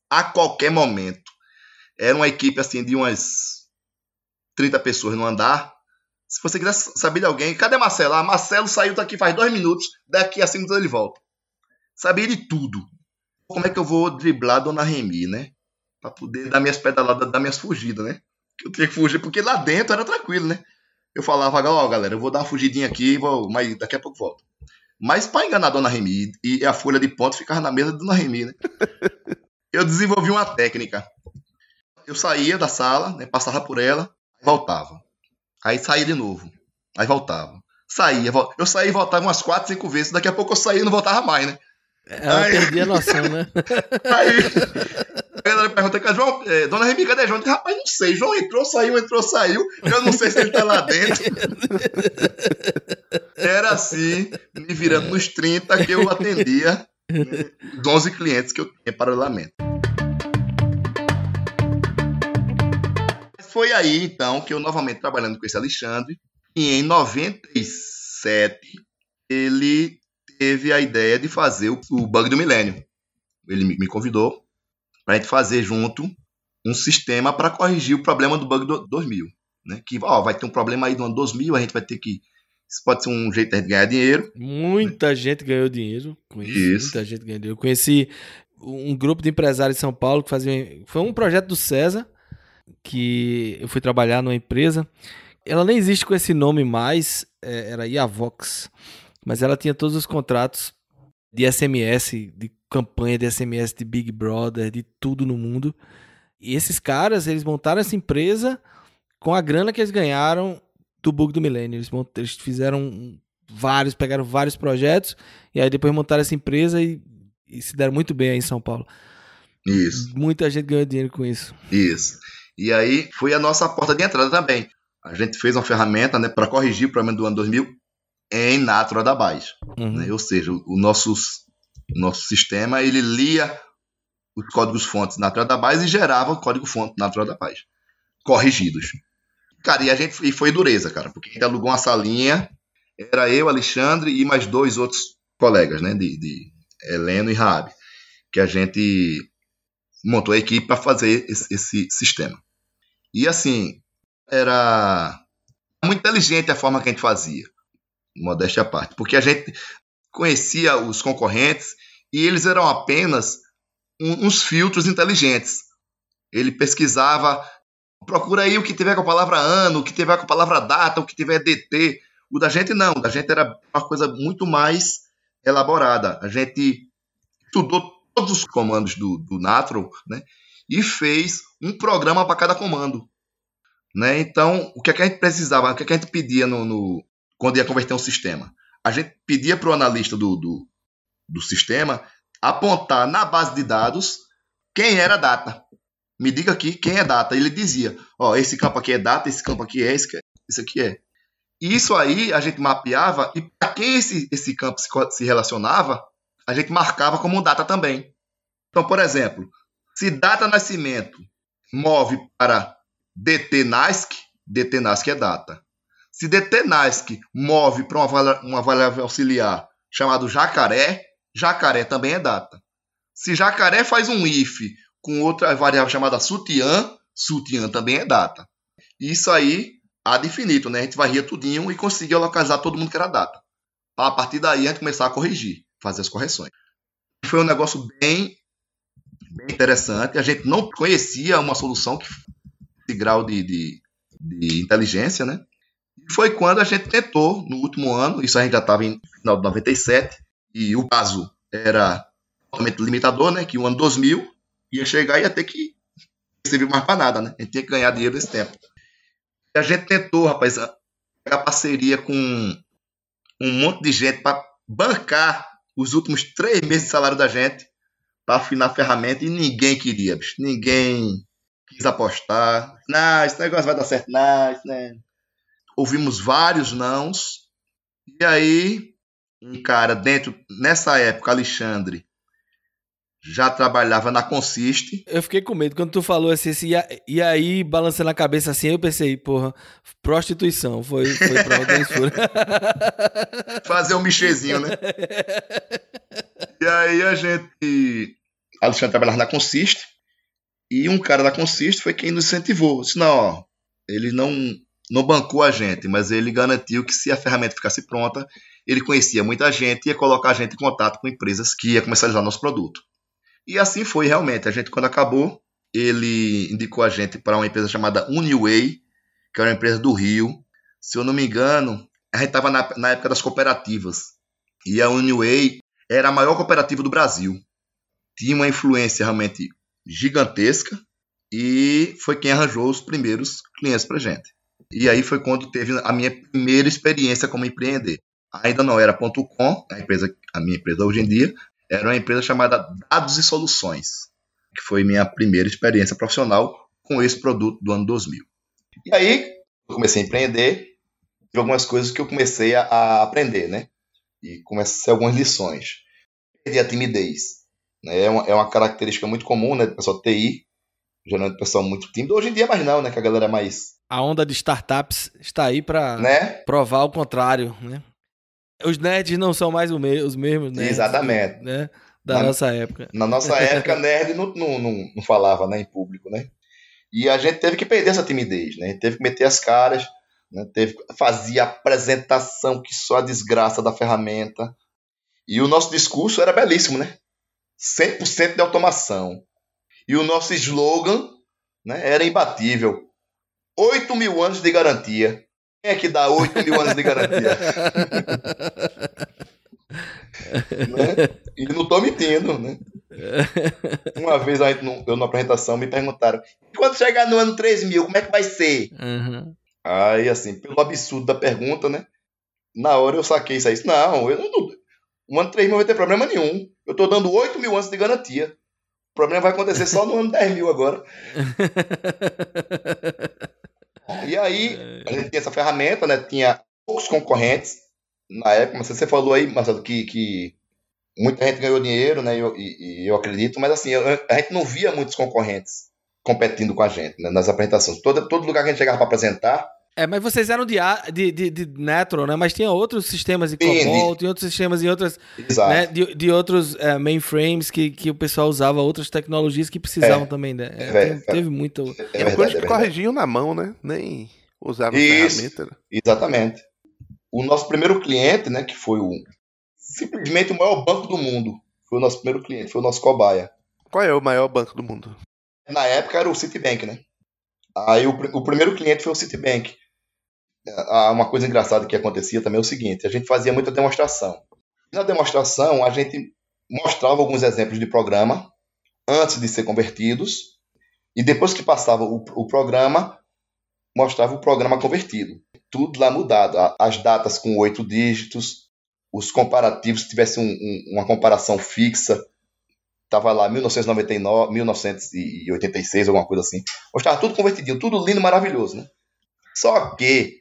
a qualquer momento. Era uma equipe assim de umas 30 pessoas no andar. Se você quiser saber de alguém, cadê Marcelo? Ah, Marcelo saiu daqui faz dois minutos, daqui a cinco minutos ele volta. Sabia de tudo. Como é que eu vou driblar Dona Remy, né? Pra poder dar minhas pedaladas, dar minhas fugidas, né? Eu tinha que fugir, porque lá dentro era tranquilo, né? Eu falava, ó, oh, galera, eu vou dar uma fugidinha aqui, vou, mas daqui a pouco volto. Mas para enganar a Dona Remy e a folha de ponto ficava na mesa da Dona Remy, né? Eu desenvolvi uma técnica. Eu saía da sala, né, passava por ela, voltava. Aí saía de novo. Aí voltava. Saía, eu saía e voltava umas 4, 5 vezes. Daqui a pouco eu saía e não voltava mais, né? Ela aí, perdia a noção, né? aí galera pergunta, João, é, Dona Remy, cadê João? Rapaz, não sei. João entrou, saiu, entrou, saiu. Eu não sei se ele tá lá dentro. Era assim, me virando nos 30 que eu atendia né, os 11 clientes que eu tinha paralelamente. Foi aí, então, que eu novamente trabalhando com esse Alexandre, e em 97 ele teve a ideia de fazer o, o bug do milênio. Ele me convidou para a gente fazer junto um sistema para corrigir o problema do bug do 2000. Né? Que ó, vai ter um problema aí do ano 2000, a gente vai ter que. Isso pode ser um jeito de ganhar dinheiro. Muita né? gente ganhou dinheiro com isso. isso. Muita gente ganhou dinheiro. Eu conheci um grupo de empresários em São Paulo que fazia. Foi um projeto do César, que eu fui trabalhar numa empresa. Ela nem existe com esse nome mais, é, era Iavox mas ela tinha todos os contratos de SMS, de campanha de SMS de Big Brother, de tudo no mundo. E esses caras, eles montaram essa empresa com a grana que eles ganharam do bug do milênio. Eles, eles fizeram vários, pegaram vários projetos e aí depois montaram essa empresa e, e se deram muito bem aí em São Paulo. Isso. Muita gente ganhou dinheiro com isso. Isso. E aí foi a nossa porta de entrada também. A gente fez uma ferramenta né, para corrigir o problema do ano 2000 em Natura Database. Uhum. Né? Ou seja, o, o nosso, o nosso sistema ele lia os códigos fontes Natura Database e gerava o código fonte Natura Database corrigidos. Cara, e a gente e foi dureza, cara, porque a gente alugou uma salinha, era eu, Alexandre e mais dois outros colegas, né, de, de Heleno e Raab, que a gente montou a equipe para fazer esse, esse sistema. E assim, era muito inteligente a forma que a gente fazia modéstia à parte, porque a gente conhecia os concorrentes e eles eram apenas um, uns filtros inteligentes. Ele pesquisava, procura aí o que tiver com a palavra ano, o que tiver com a palavra data, o que tiver DT. O da gente não, o da gente era uma coisa muito mais elaborada. A gente estudou todos os comandos do, do Natural, né? E fez um programa para cada comando. Né? Então, o que, é que a gente precisava, o que, é que a gente pedia no, no, quando ia converter um sistema. A gente pedia para o analista do, do, do sistema apontar na base de dados quem era a data. Me diga aqui quem é data. Ele dizia: Ó, esse campo aqui é data, esse campo aqui é, esse, aqui é. E isso aí a gente mapeava e para quem esse, esse campo se, se relacionava, a gente marcava como data também. Então, por exemplo, se data nascimento move para DT NASC, DT NASC é data. Se DT NASC move para uma, uma variável auxiliar chamado jacaré, jacaré também é data. Se jacaré faz um if com outra variável chamada sutiã, sutiã também é data. Isso aí ad infinito, né? A gente varria tudinho e conseguia localizar todo mundo que era data. A partir daí a gente começar a corrigir, fazer as correções. Foi um negócio bem, bem interessante. A gente não conhecia uma solução que esse grau de, de, de inteligência, né? Foi quando a gente tentou, no último ano, isso a gente já estava em final de 97, e o caso era totalmente limitador, né? Que o ano 2000 ia chegar e ia ter que servir mais para nada, né? A gente tinha que ganhar dinheiro nesse tempo. E a gente tentou, rapaz, pegar parceria com um monte de gente para bancar os últimos três meses de salário da gente para afinar a ferramenta e ninguém queria, bicho. Ninguém quis apostar. Não, esse negócio vai dar certo, não, isso né? Ouvimos vários nãos. E aí, um cara dentro, nessa época, Alexandre, já trabalhava na Consiste. Eu fiquei com medo quando tu falou assim, assim e, aí balançando a cabeça assim, eu pensei, porra, prostituição, foi, foi pra Fazer um michezinho, né? e aí a gente, Alexandre trabalhava na Consiste, e um cara da Consiste foi quem nos incentivou. Disse, não, ó, ele não, não bancou a gente, mas ele garantiu que se a ferramenta ficasse pronta, ele conhecia muita gente e ia colocar a gente em contato com empresas que ia comercializar nosso produto. E assim foi realmente. A gente, quando acabou, ele indicou a gente para uma empresa chamada Uniway, que era uma empresa do Rio. Se eu não me engano, a gente estava na, na época das cooperativas. E a Uniway era a maior cooperativa do Brasil. Tinha uma influência realmente gigantesca e foi quem arranjou os primeiros clientes para gente. E aí foi quando teve a minha primeira experiência como empreender. Ainda não era ponto .com, a empresa, a minha empresa hoje em dia, era uma empresa chamada Dados e Soluções, que foi minha primeira experiência profissional com esse produto do ano 2000. E aí, eu comecei a empreender, tive algumas coisas que eu comecei a, a aprender, né? E comecei algumas lições. Perdi a timidez. Né? É, uma, é uma característica muito comum, né? Do pessoal TI, geralmente pessoal muito tímido. Hoje em dia mais não, né? Que a galera é mais... A onda de startups está aí para né? provar o contrário, né? Os nerds não são mais os mesmos, né? Exatamente. Né? Da na, nossa época. Na nossa época, nerd não, não, não, não, falava né, em público, né? E a gente teve que perder essa timidez, né? Teve que meter as caras, né? teve fazia apresentação que só a desgraça da ferramenta. E o nosso discurso era belíssimo, né? 100% de automação. E o nosso slogan né, era imbatível. 8 mil anos de garantia. Quem é que dá 8 mil anos de garantia? né? E não estou mentindo, né? Uma vez eu na apresentação me perguntaram: quando chegar no ano 3 mil, como é que vai ser? Uhum. Aí, assim, pelo absurdo da pergunta, né? Na hora eu saquei isso aí. Não, eu não. O ano 3 mil não vai ter problema nenhum. Eu estou dando 8 mil anos de garantia. O problema vai acontecer só no ano 10 mil agora. E aí, a gente tinha essa ferramenta, né? Tinha poucos concorrentes. Na época, mas você falou aí, Marcelo, que, que muita gente ganhou dinheiro, né? E eu, e, eu acredito, mas assim, a gente não via muitos concorrentes competindo com a gente né, nas apresentações. Todo, todo lugar que a gente chegava para apresentar, é, mas vocês eram de, de, de, de Netro, né? Mas tinha outros sistemas de COBOL, tinha outros sistemas em outras. Né? De, de outros uh, mainframes que, que o pessoal usava outras tecnologias que precisavam é. também, né? É, é, teve, teve muito. É verdade, é corrigiam na mão, né? Nem usavam ferramenta. Né? Exatamente. O nosso primeiro cliente, né? Que foi o. Simplesmente o maior banco do mundo. Foi o nosso primeiro cliente, foi o nosso cobaia. Qual é o maior banco do mundo? Na época era o Citibank, né? Aí o, o primeiro cliente foi o Citibank uma coisa engraçada que acontecia também é o seguinte: a gente fazia muita demonstração. na demonstração, a gente mostrava alguns exemplos de programa antes de ser convertidos, e depois que passava o, o programa, mostrava o programa convertido. Tudo lá mudado. As datas com oito dígitos, os comparativos, se tivesse um, um, uma comparação fixa, estava lá 1999, 1986, alguma coisa assim. Mostrava tudo convertidinho, tudo lindo, maravilhoso, né? Só que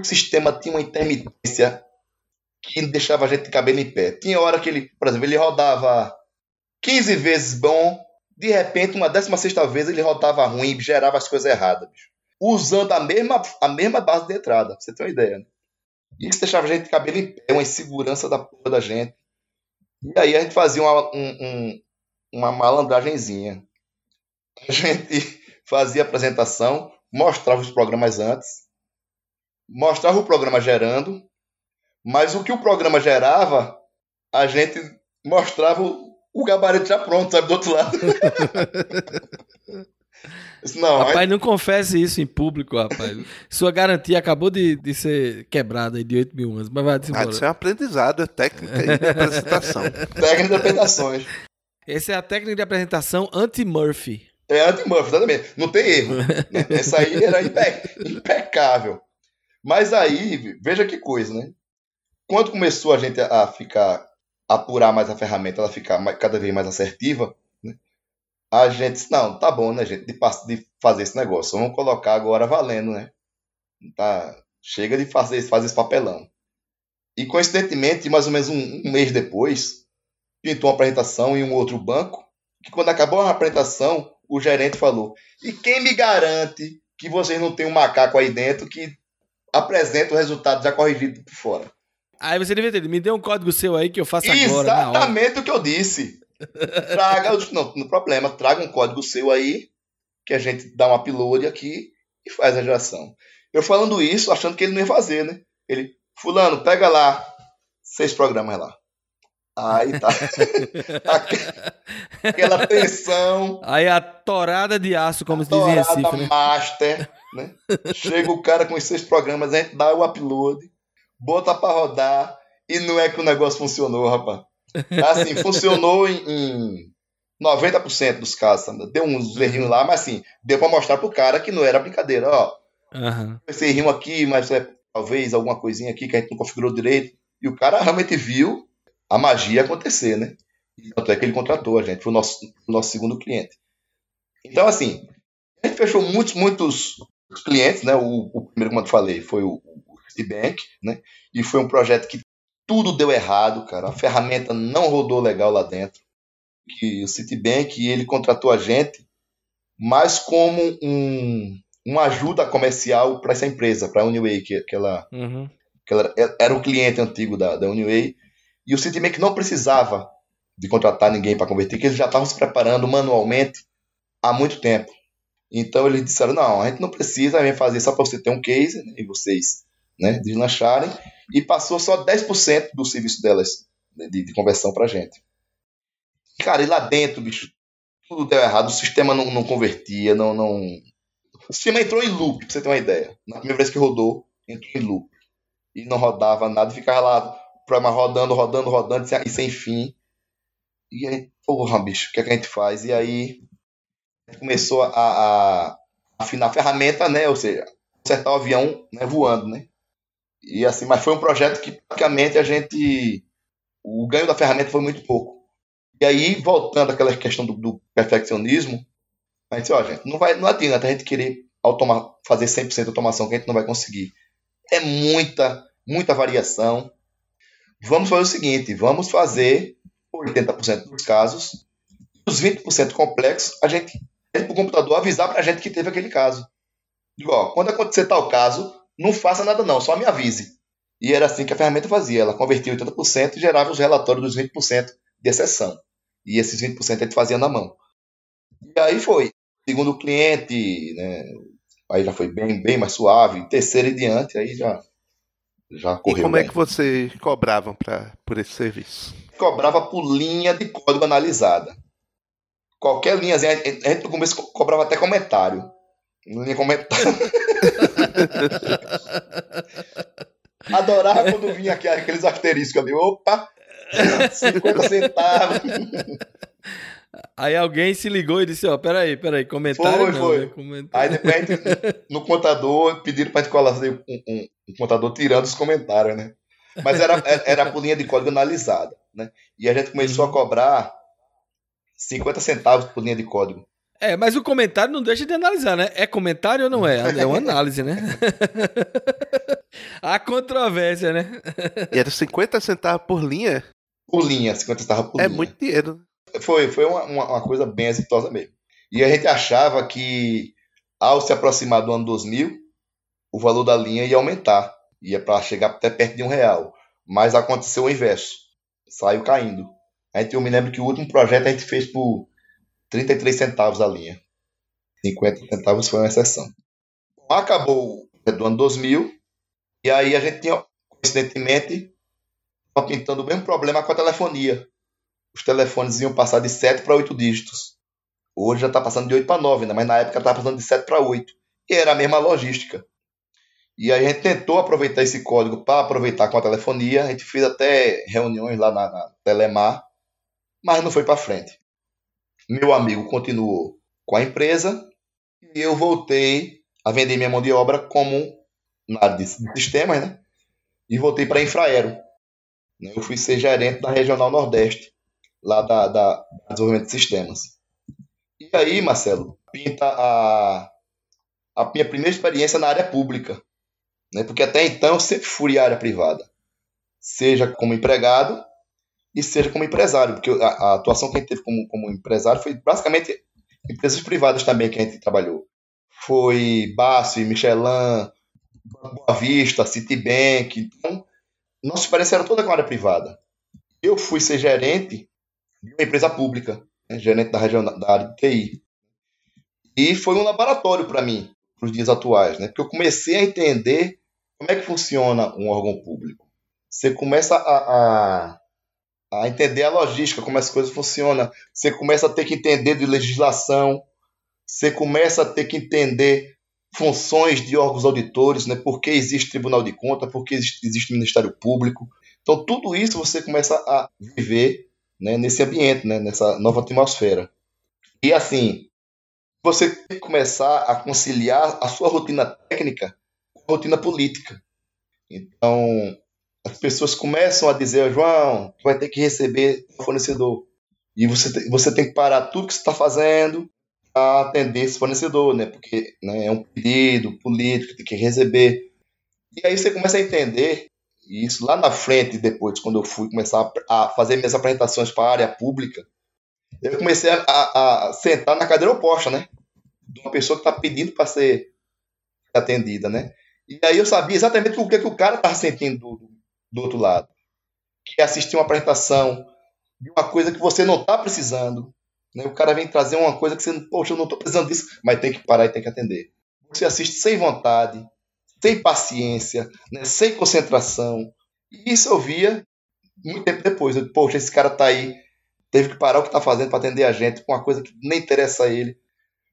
o sistema tinha uma intermitência que deixava a gente de cabelo em pé. Tinha hora que ele, por exemplo, ele rodava 15 vezes bom, de repente, uma 16 vez ele rodava ruim, gerava as coisas erradas, bicho. usando a mesma, a mesma base de entrada, pra você ter uma ideia. Né? Isso deixava a gente de cabelo em pé, uma insegurança da porra da gente. E aí a gente fazia uma, um, um, uma malandragenzinha. A gente fazia apresentação, mostrava os programas antes, mostrava o programa gerando, mas o que o programa gerava, a gente mostrava o gabarito já pronto, sabe, do outro lado. não, rapaz, aí... não confesse isso em público, rapaz. Sua garantia acabou de, de ser quebrada de 8 mil anos, mas vai ah, Isso é um aprendizado, é técnica de apresentação. técnica de apresentações. Essa é a técnica de apresentação anti-Murphy. É anti-Murphy, exatamente. Não tem erro. Né? Essa aí era impe... impecável. Mas aí, veja que coisa, né? Quando começou a gente a ficar apurar mais a ferramenta, ela ficar cada vez mais assertiva, né? a gente disse, não, tá bom, né, gente, de, de, fazer esse negócio, vamos colocar agora valendo, né? Tá, chega de fazer, fazer esse papelão. E coincidentemente, mais ou menos um, um mês depois, pintou uma apresentação em um outro banco, que quando acabou a apresentação, o gerente falou: E quem me garante que vocês não têm um macaco aí dentro que apresenta o resultado já corrigido por fora? Aí você devia ter, me dê um código seu aí que eu faço agora. Exatamente o que eu disse. Traga, não, no problema, traga um código seu aí, que a gente dá um upload aqui e faz a geração. Eu falando isso, achando que ele não ia fazer, né? Ele, fulano, pega lá seis programas lá. Aí tá. Aquela tensão. Aí a torada de aço, como se diz em Recife, né? master, né? Chega o cara com os seis programas, a gente dá o upload bota para rodar e não é que o negócio funcionou, rapaz. Assim, funcionou em, em 90% dos casos, sabe? deu uns uhum. errinhos lá, mas assim, deu para mostrar pro cara que não era brincadeira, ó. Uhum. Esse errinho aqui, mas é, talvez alguma coisinha aqui que a gente não configurou direito. E o cara realmente viu a magia acontecer, né? Tanto é que ele contratou a gente, foi o nosso, o nosso segundo cliente. Então, assim, a gente fechou muitos, muitos clientes, né? O, o primeiro, como eu falei, foi o, Citibank, né? E foi um projeto que tudo deu errado, cara. A ferramenta não rodou legal lá dentro. Que o Citibank ele contratou a gente, mas como um, uma ajuda comercial para essa empresa, para a Uniway, que, que, ela, uhum. que ela era um cliente antigo da, da Uniway. E o Citibank não precisava de contratar ninguém para converter, que eles já estavam se preparando manualmente há muito tempo. Então eles disseram: não, a gente não precisa fazer só para você ter um case né, e vocês né, deslancharem, e passou só 10% do serviço delas né, de, de conversão para gente. Cara, e lá dentro, bicho, tudo deu errado, o sistema não, não convertia, não, não. O sistema entrou em loop, pra você ter uma ideia. Na primeira vez que rodou, entrou em loop. E não rodava nada, ficava lá, o programa rodando, rodando, rodando, e sem fim. E aí, porra, bicho, o que, é que a gente faz? E aí começou a, a afinar a ferramenta, né? Ou seja, consertar o avião né, voando, né? E assim, mas foi um projeto que praticamente a gente. O ganho da ferramenta foi muito pouco. E aí, voltando àquela questão do, do perfeccionismo, a gente disse, ó, gente, não, vai, não adianta a gente querer automa, fazer 100% de automação que a gente não vai conseguir. É muita, muita variação. Vamos fazer o seguinte, vamos fazer 80% dos casos, os 20% complexos, a gente, para o computador avisar para a gente que teve aquele caso. Digo, ó, quando acontecer tal caso, não faça nada não, só me avise. E era assim que a ferramenta fazia, ela convertia 80% e gerava os relatórios dos 20% de exceção. E esses 20% a gente fazia na mão. E aí foi. Segundo o cliente, né, aí já foi bem, bem mais suave. Terceiro e diante, aí já, já correu. E como bem. é que você cobrava pra, por esse serviço? Cobrava por linha de código analisada. Qualquer linha, a gente no começo cobrava até comentário. Não ia comentar. Adorava quando vinha aqueles asteriscos ali. Opa! 50 centavos. Aí alguém se ligou e disse, ó, peraí, peraí, comentário Foi, não, foi. né? Comentário. Aí depois a gente, no contador, pediram pra gente colar um, um, um contador tirando os comentários, né? Mas era, era por linha de código analisada, né? E a gente começou a cobrar 50 centavos por linha de código. É, mas o comentário não deixa de analisar, né? É comentário ou não é? É uma análise, né? Há controvérsia, né? E era 50 centavos por linha? Por linha, 50 centavos por é linha. muito dinheiro. Foi, foi uma, uma, uma coisa bem exitosa mesmo. E a gente achava que, ao se aproximar do ano 2000, o valor da linha ia aumentar. Ia para chegar até perto de um real. Mas aconteceu o inverso. Saiu caindo. A gente, eu me lembro que o último projeto a gente fez por 33 centavos a linha. 50 centavos foi uma exceção. Acabou o ano 2000. E aí a gente tinha, coincidentemente, pintando o mesmo problema com a telefonia. Os telefones iam passar de 7 para 8 dígitos. Hoje já está passando de 8 para 9, né? mas na época estava passando de 7 para 8. E era a mesma logística. E aí a gente tentou aproveitar esse código para aproveitar com a telefonia. A gente fez até reuniões lá na, na Telemar, mas não foi para frente. Meu amigo continuou com a empresa e eu voltei a vender minha mão de obra como na de sistemas, né? E voltei para a Infraero. Eu fui ser gerente da Regional Nordeste, lá da, da Desenvolvimento de Sistemas. E aí, Marcelo, pinta a, a minha primeira experiência na área pública. Né? Porque até então eu sempre fui área privada. Seja como empregado e seja como empresário. Porque a, a atuação que a gente teve como, como empresário foi basicamente empresas privadas também que a gente trabalhou. Foi Basf, Michelin, Boa Vista, Citibank. Então, nossa experiência era toda com a área privada. Eu fui ser gerente de uma empresa pública, né? gerente da, região, da área de TI. E foi um laboratório para mim, para os dias atuais, né? porque eu comecei a entender como é que funciona um órgão público. Você começa a, a, a entender a logística, como as coisas funcionam. Você começa a ter que entender de legislação. Você começa a ter que entender funções de órgãos auditores, né? por que existe Tribunal de Contas, por que existe, existe Ministério Público. Então, tudo isso você começa a viver né, nesse ambiente, né, nessa nova atmosfera. E assim, você tem que começar a conciliar a sua rotina técnica com a rotina política. Então, as pessoas começam a dizer, João, vai ter que receber o fornecedor. E você, você tem que parar tudo que você está fazendo a atender esse fornecedor, né? Porque né, é um pedido político, tem que receber. E aí você começa a entender e isso lá na frente, depois, quando eu fui começar a fazer minhas apresentações para a área pública, eu comecei a, a, a, sentar na cadeira oposta, né? De uma pessoa que está pedindo para ser atendida, né? E aí eu sabia exatamente o que, que o cara estava sentindo do, do outro lado. Que é assistir uma apresentação de uma coisa que você não está precisando. Né? O cara vem trazer uma coisa que você, poxa, eu não estou precisando disso, mas tem que parar e tem que atender. Você assiste sem vontade, sem paciência, né, sem concentração. E isso eu via muito tempo depois. Eu, Poxa, esse cara tá aí, teve que parar o que tá fazendo para atender a gente com uma coisa que nem interessa a ele.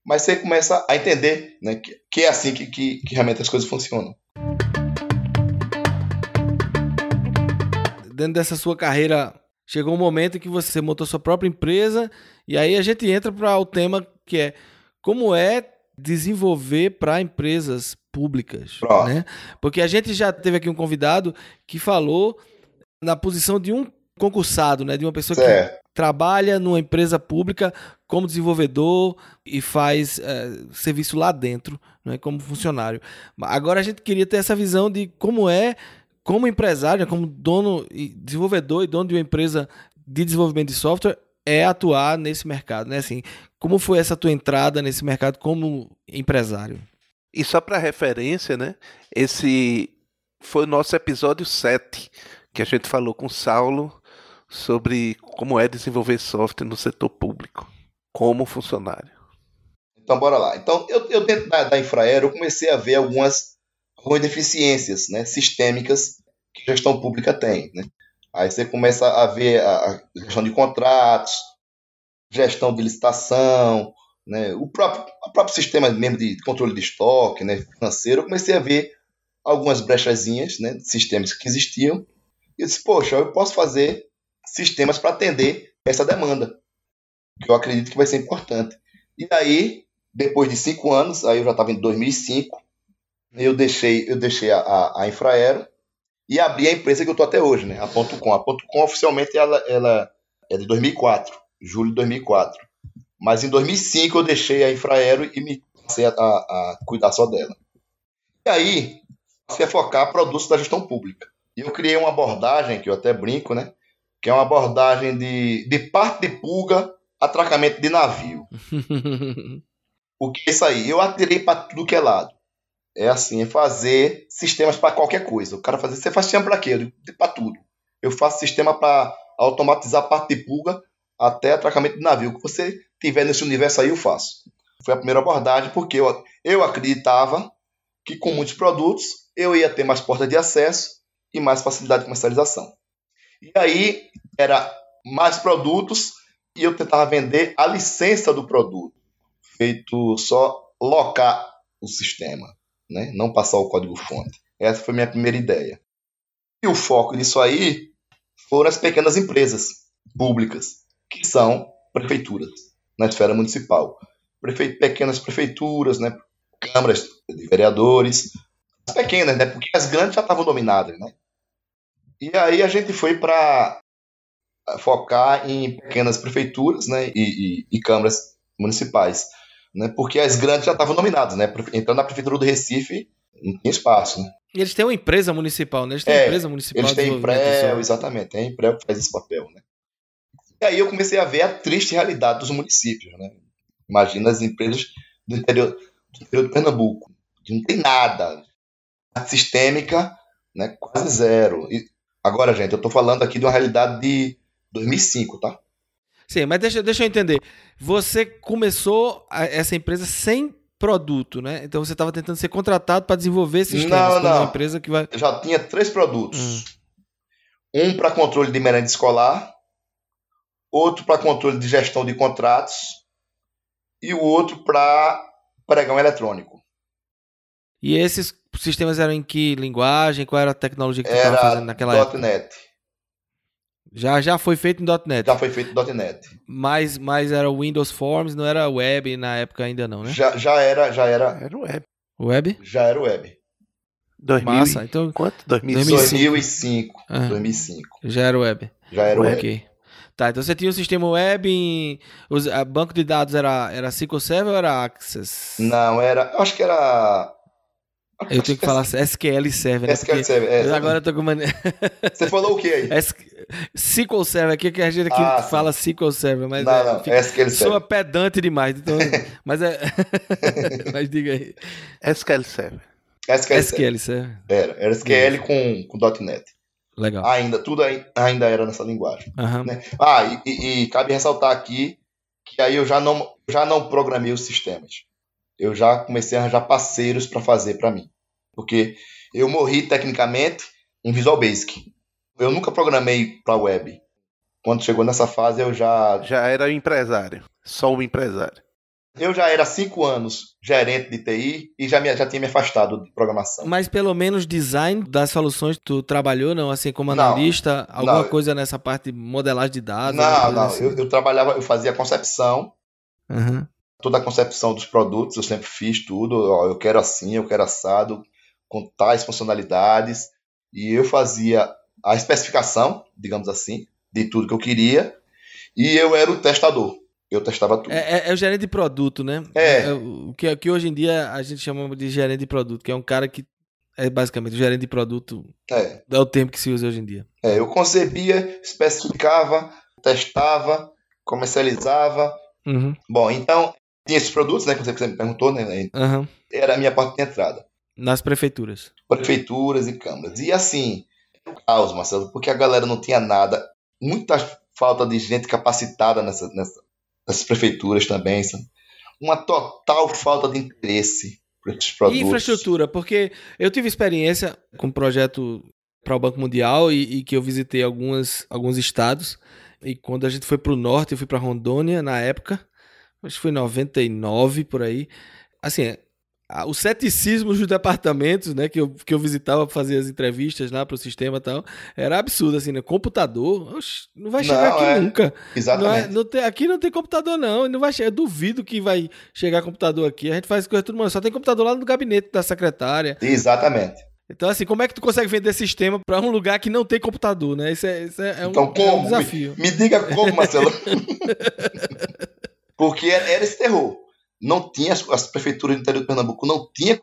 Mas você começa a entender né, que, que é assim que, que, que realmente as coisas funcionam. Dentro dessa sua carreira, chegou um momento em que você montou sua própria empresa e aí a gente entra para o tema que é como é desenvolver para empresas públicas, né? Porque a gente já teve aqui um convidado que falou na posição de um concursado, né, de uma pessoa certo. que trabalha numa empresa pública como desenvolvedor e faz é, serviço lá dentro, né, como funcionário. Agora a gente queria ter essa visão de como é, como empresário, como dono e desenvolvedor e dono de uma empresa de desenvolvimento de software, é atuar nesse mercado, né? Assim, como foi essa tua entrada nesse mercado como empresário? E só para referência, né? Esse foi o nosso episódio 7, que a gente falou com o Saulo sobre como é desenvolver software no setor público, como funcionário. Então, bora lá. Então, eu, eu dentro da, da Infraero, eu comecei a ver algumas, algumas deficiências né, sistêmicas que a gestão pública tem. Né? Aí você começa a ver a gestão de contratos, gestão de licitação, né, o, próprio, o próprio sistema mesmo de controle de estoque né, financeiro, eu comecei a ver algumas brechazinhas, né, sistemas que existiam, e eu disse, poxa, eu posso fazer sistemas para atender essa demanda. que eu acredito que vai ser importante. E aí, depois de cinco anos, aí eu já estava em 2005, eu deixei, eu deixei a, a, a Infraero e abri a empresa que eu estou até hoje, né? A Ponto .com. A Ponto .com oficialmente ela, ela é de 2004, julho de 2004. Mas em 2005 eu deixei a Infraero e me passei a, a, cuidar só dela. E aí, a focar produtos da gestão pública. E eu criei uma abordagem, que eu até brinco, né? Que é uma abordagem de, de parte de pulga, atracamento de navio. o que é isso aí? Eu atirei para tudo que é lado. É assim, é fazer sistemas para qualquer coisa. O cara fazer, você faz sistema para quê? Para tudo. Eu faço sistema para automatizar parte de pulga até atracamento de navio. O que você tiver nesse universo aí, eu faço. Foi a primeira abordagem, porque eu, eu acreditava que com muitos produtos eu ia ter mais portas de acesso e mais facilidade de comercialização. E aí era mais produtos e eu tentava vender a licença do produto, feito só locar o sistema, né? não passar o código-fonte. Essa foi a minha primeira ideia. E o foco disso aí foram as pequenas empresas públicas, que são prefeituras, na esfera municipal. Prefe... Pequenas prefeituras, né? câmaras de vereadores, as pequenas, né? porque as grandes já estavam dominadas. Né? E aí a gente foi para focar em pequenas prefeituras né? e, e, e câmaras municipais. Né? Porque as grandes já estavam dominadas. Né? Entrando na prefeitura do Recife, não tinha espaço. Né? E eles têm uma empresa municipal, né? Eles têm É, empresa municipal. Eles têm desenvolvimento exatamente, tem pré que faz esse papel, né? E aí eu comecei a ver a triste realidade dos municípios, né? Imagina as empresas do interior do, interior de Pernambuco, que não tem nada, a sistêmica, né? Quase zero. E agora, gente, eu tô falando aqui de uma realidade de 2005, tá? Sim, mas deixa, deixa eu entender. Você começou a- essa empresa sem produto, né? Então você estava tentando ser contratado para desenvolver sistemas Não, como não. uma empresa que vai. Eu já tinha três produtos. Hum. Um para controle de merenda escolar, outro para controle de gestão de contratos e o outro para pregão eletrônico. E esses sistemas eram em que linguagem? Qual era a tecnologia que você estava fazendo naquela época? .NET. Já, já foi feito em .NET. Já foi feito .NET. Mas, mas era Windows Forms, não era web na época ainda não, né? Já, já era, já era, Era o web. Web? já era web. 2000 Massa. Então Quanto? 2005. 2005. Ah. 2005. já era web. Já era web. Ok. Tá, então você tinha um sistema web em. Os, a banco de dados era, era SQL Server ou era Access? Não, era. Eu acho que era. Eu tenho que falar SQL Server, né? SQL Porque Server. é, agora eu tô com mania. Você falou o que aí? S- SQL Server, aqui que a gente aqui Ah, sim. fala SQL Server, mas não, é, não. fica- SQL soa Server. pedante demais. Então, mas é. mas diga aí. SQL Server. SQL Server. SQL Server. Era. Era SQL com, com .NET. Legal. Ainda, tudo ai- ainda era nessa linguagem. Aham. né? Ah, e, e- e cabe ressaltar aqui que aí eu já não, já não programei os sistemas. Eu já comecei a arranjar parceiros para fazer para mim. Porque eu morri tecnicamente em Visual Basic. Eu nunca programei para web. Quando chegou nessa fase, eu já Já era empresário. Só o empresário. eu já era cinco anos gerente de TI e já, me, já tinha me afastado de programação. Mas pelo menos design das soluções tu trabalhou, não? Assim, como Não. analista, alguma Não. coisa nessa parte de modelagem de dados? não, não. assim? Eu, eu trabalhava, eu fazia concepção, Aham. Toda a concepção dos produtos, eu sempre fiz tudo. Ó, eu quero assim, eu quero assado, com tais funcionalidades. E eu fazia a especificação, digamos assim, de tudo que eu queria. E eu era o testador. Eu testava tudo. É, é- é o gerente de produto, né? É. o que, que hoje em dia a gente chama de gerente de produto, que é um cara que é basicamente o gerente de produto, É, é o termo que se usa hoje em dia. é, eu concebia, especificava, testava, comercializava. Uhum. Bom, então, tinha esses produtos, né, que você me perguntou, né? Aham. Era a minha porta de entrada. Nas prefeituras. prefeituras e câmaras. E assim, um caos, Marcelo, porque a galera não tinha nada. Muita falta de gente capacitada nessa, nessa- nessas prefeituras também. sabe? Uma total falta de interesse por esses produtos. E infraestrutura, porque eu tive experiência com um projeto para o Banco Mundial e, e que eu visitei algumas, alguns estados. E quando a gente foi para o norte, eu fui para Rondônia na época, acho que foi em 99 por aí. Assim, o ceticismo dos departamentos, né, que eu, que eu visitava para fazer as entrevistas lá para o sistema e tal, era absurdo, assim, né? Computador, oxe, não vai chegar Não, aqui é. nunca. Não Exatamente. é- não tem- aqui não tem computador, não. Não vai chegar. Eu duvido que vai chegar computador aqui. A gente faz coisa tudo, mano. Só tem computador lá no gabinete da secretária. Exatamente. Então, assim, como é que tu consegue vender sistema para um lugar que não tem computador, né? Isso é, isso é, é um, Então, é um como? desafio. Me diga como, Marcelo. Porque era, esse terror. Não tinha, as, as prefeituras do interior de Pernambuco não tinha,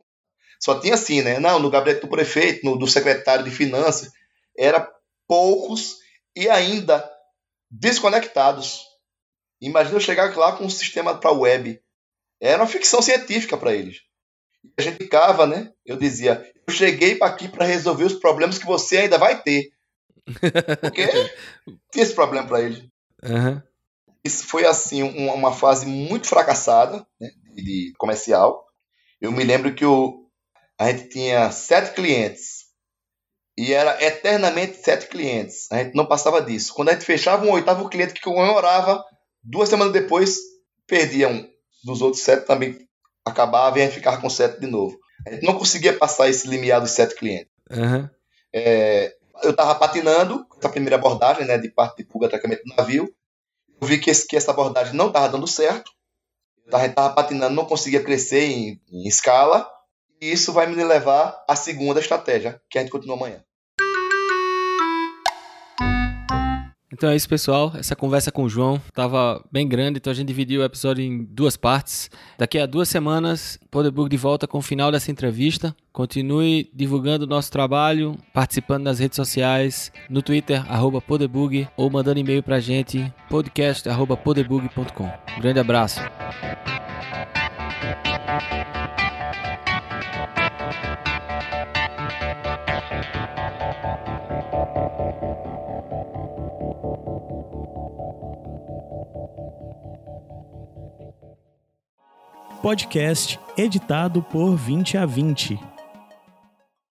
só tinha assim, né? Não, no gabinete do prefeito, no, do secretário de finanças, era poucos e ainda desconectados. Imagina eu chegar lá com um sistema para web. Era uma ficção científica para eles. A gente ficava, né? Eu dizia, eu cheguei para aqui para resolver os problemas que você ainda vai ter. Porque tinha esse problema para eles. Aham. Isso foi assim uma, uma fase muito fracassada né, de, comercial. Eu me lembro que a gente tinha sete clientes e era eternamente sete clientes. A gente não passava disso. Quando a gente fechava um oitavo cliente que comemorava, duas semanas depois perdia um dos outros sete também acabava e a gente ficava com sete de novo. A gente não conseguia passar esse limiar dos sete clientes. Aham. É, eu estava patinando essa primeira abordagem né, de parte de fuga atracamento do navio. Eu vi que, esse- que essa abordagem não estava dando certo. A gente estava patinando, não conseguia crescer em, em escala. E isso vai me levar à segunda estratégia, que a gente continua amanhã. Então é isso, pessoal. Essa conversa com o João tava bem grande, então a gente dividiu o episódio em duas partes. Daqui a duas semanas, Podebook de volta com o final dessa entrevista. Continue divulgando o nosso trabalho, participando nas redes sociais, no Twitter, arroba ou mandando e-mail pra gente, podcast, arroba podebug.com. Um grande abraço. Podcast editado por 20 a 20.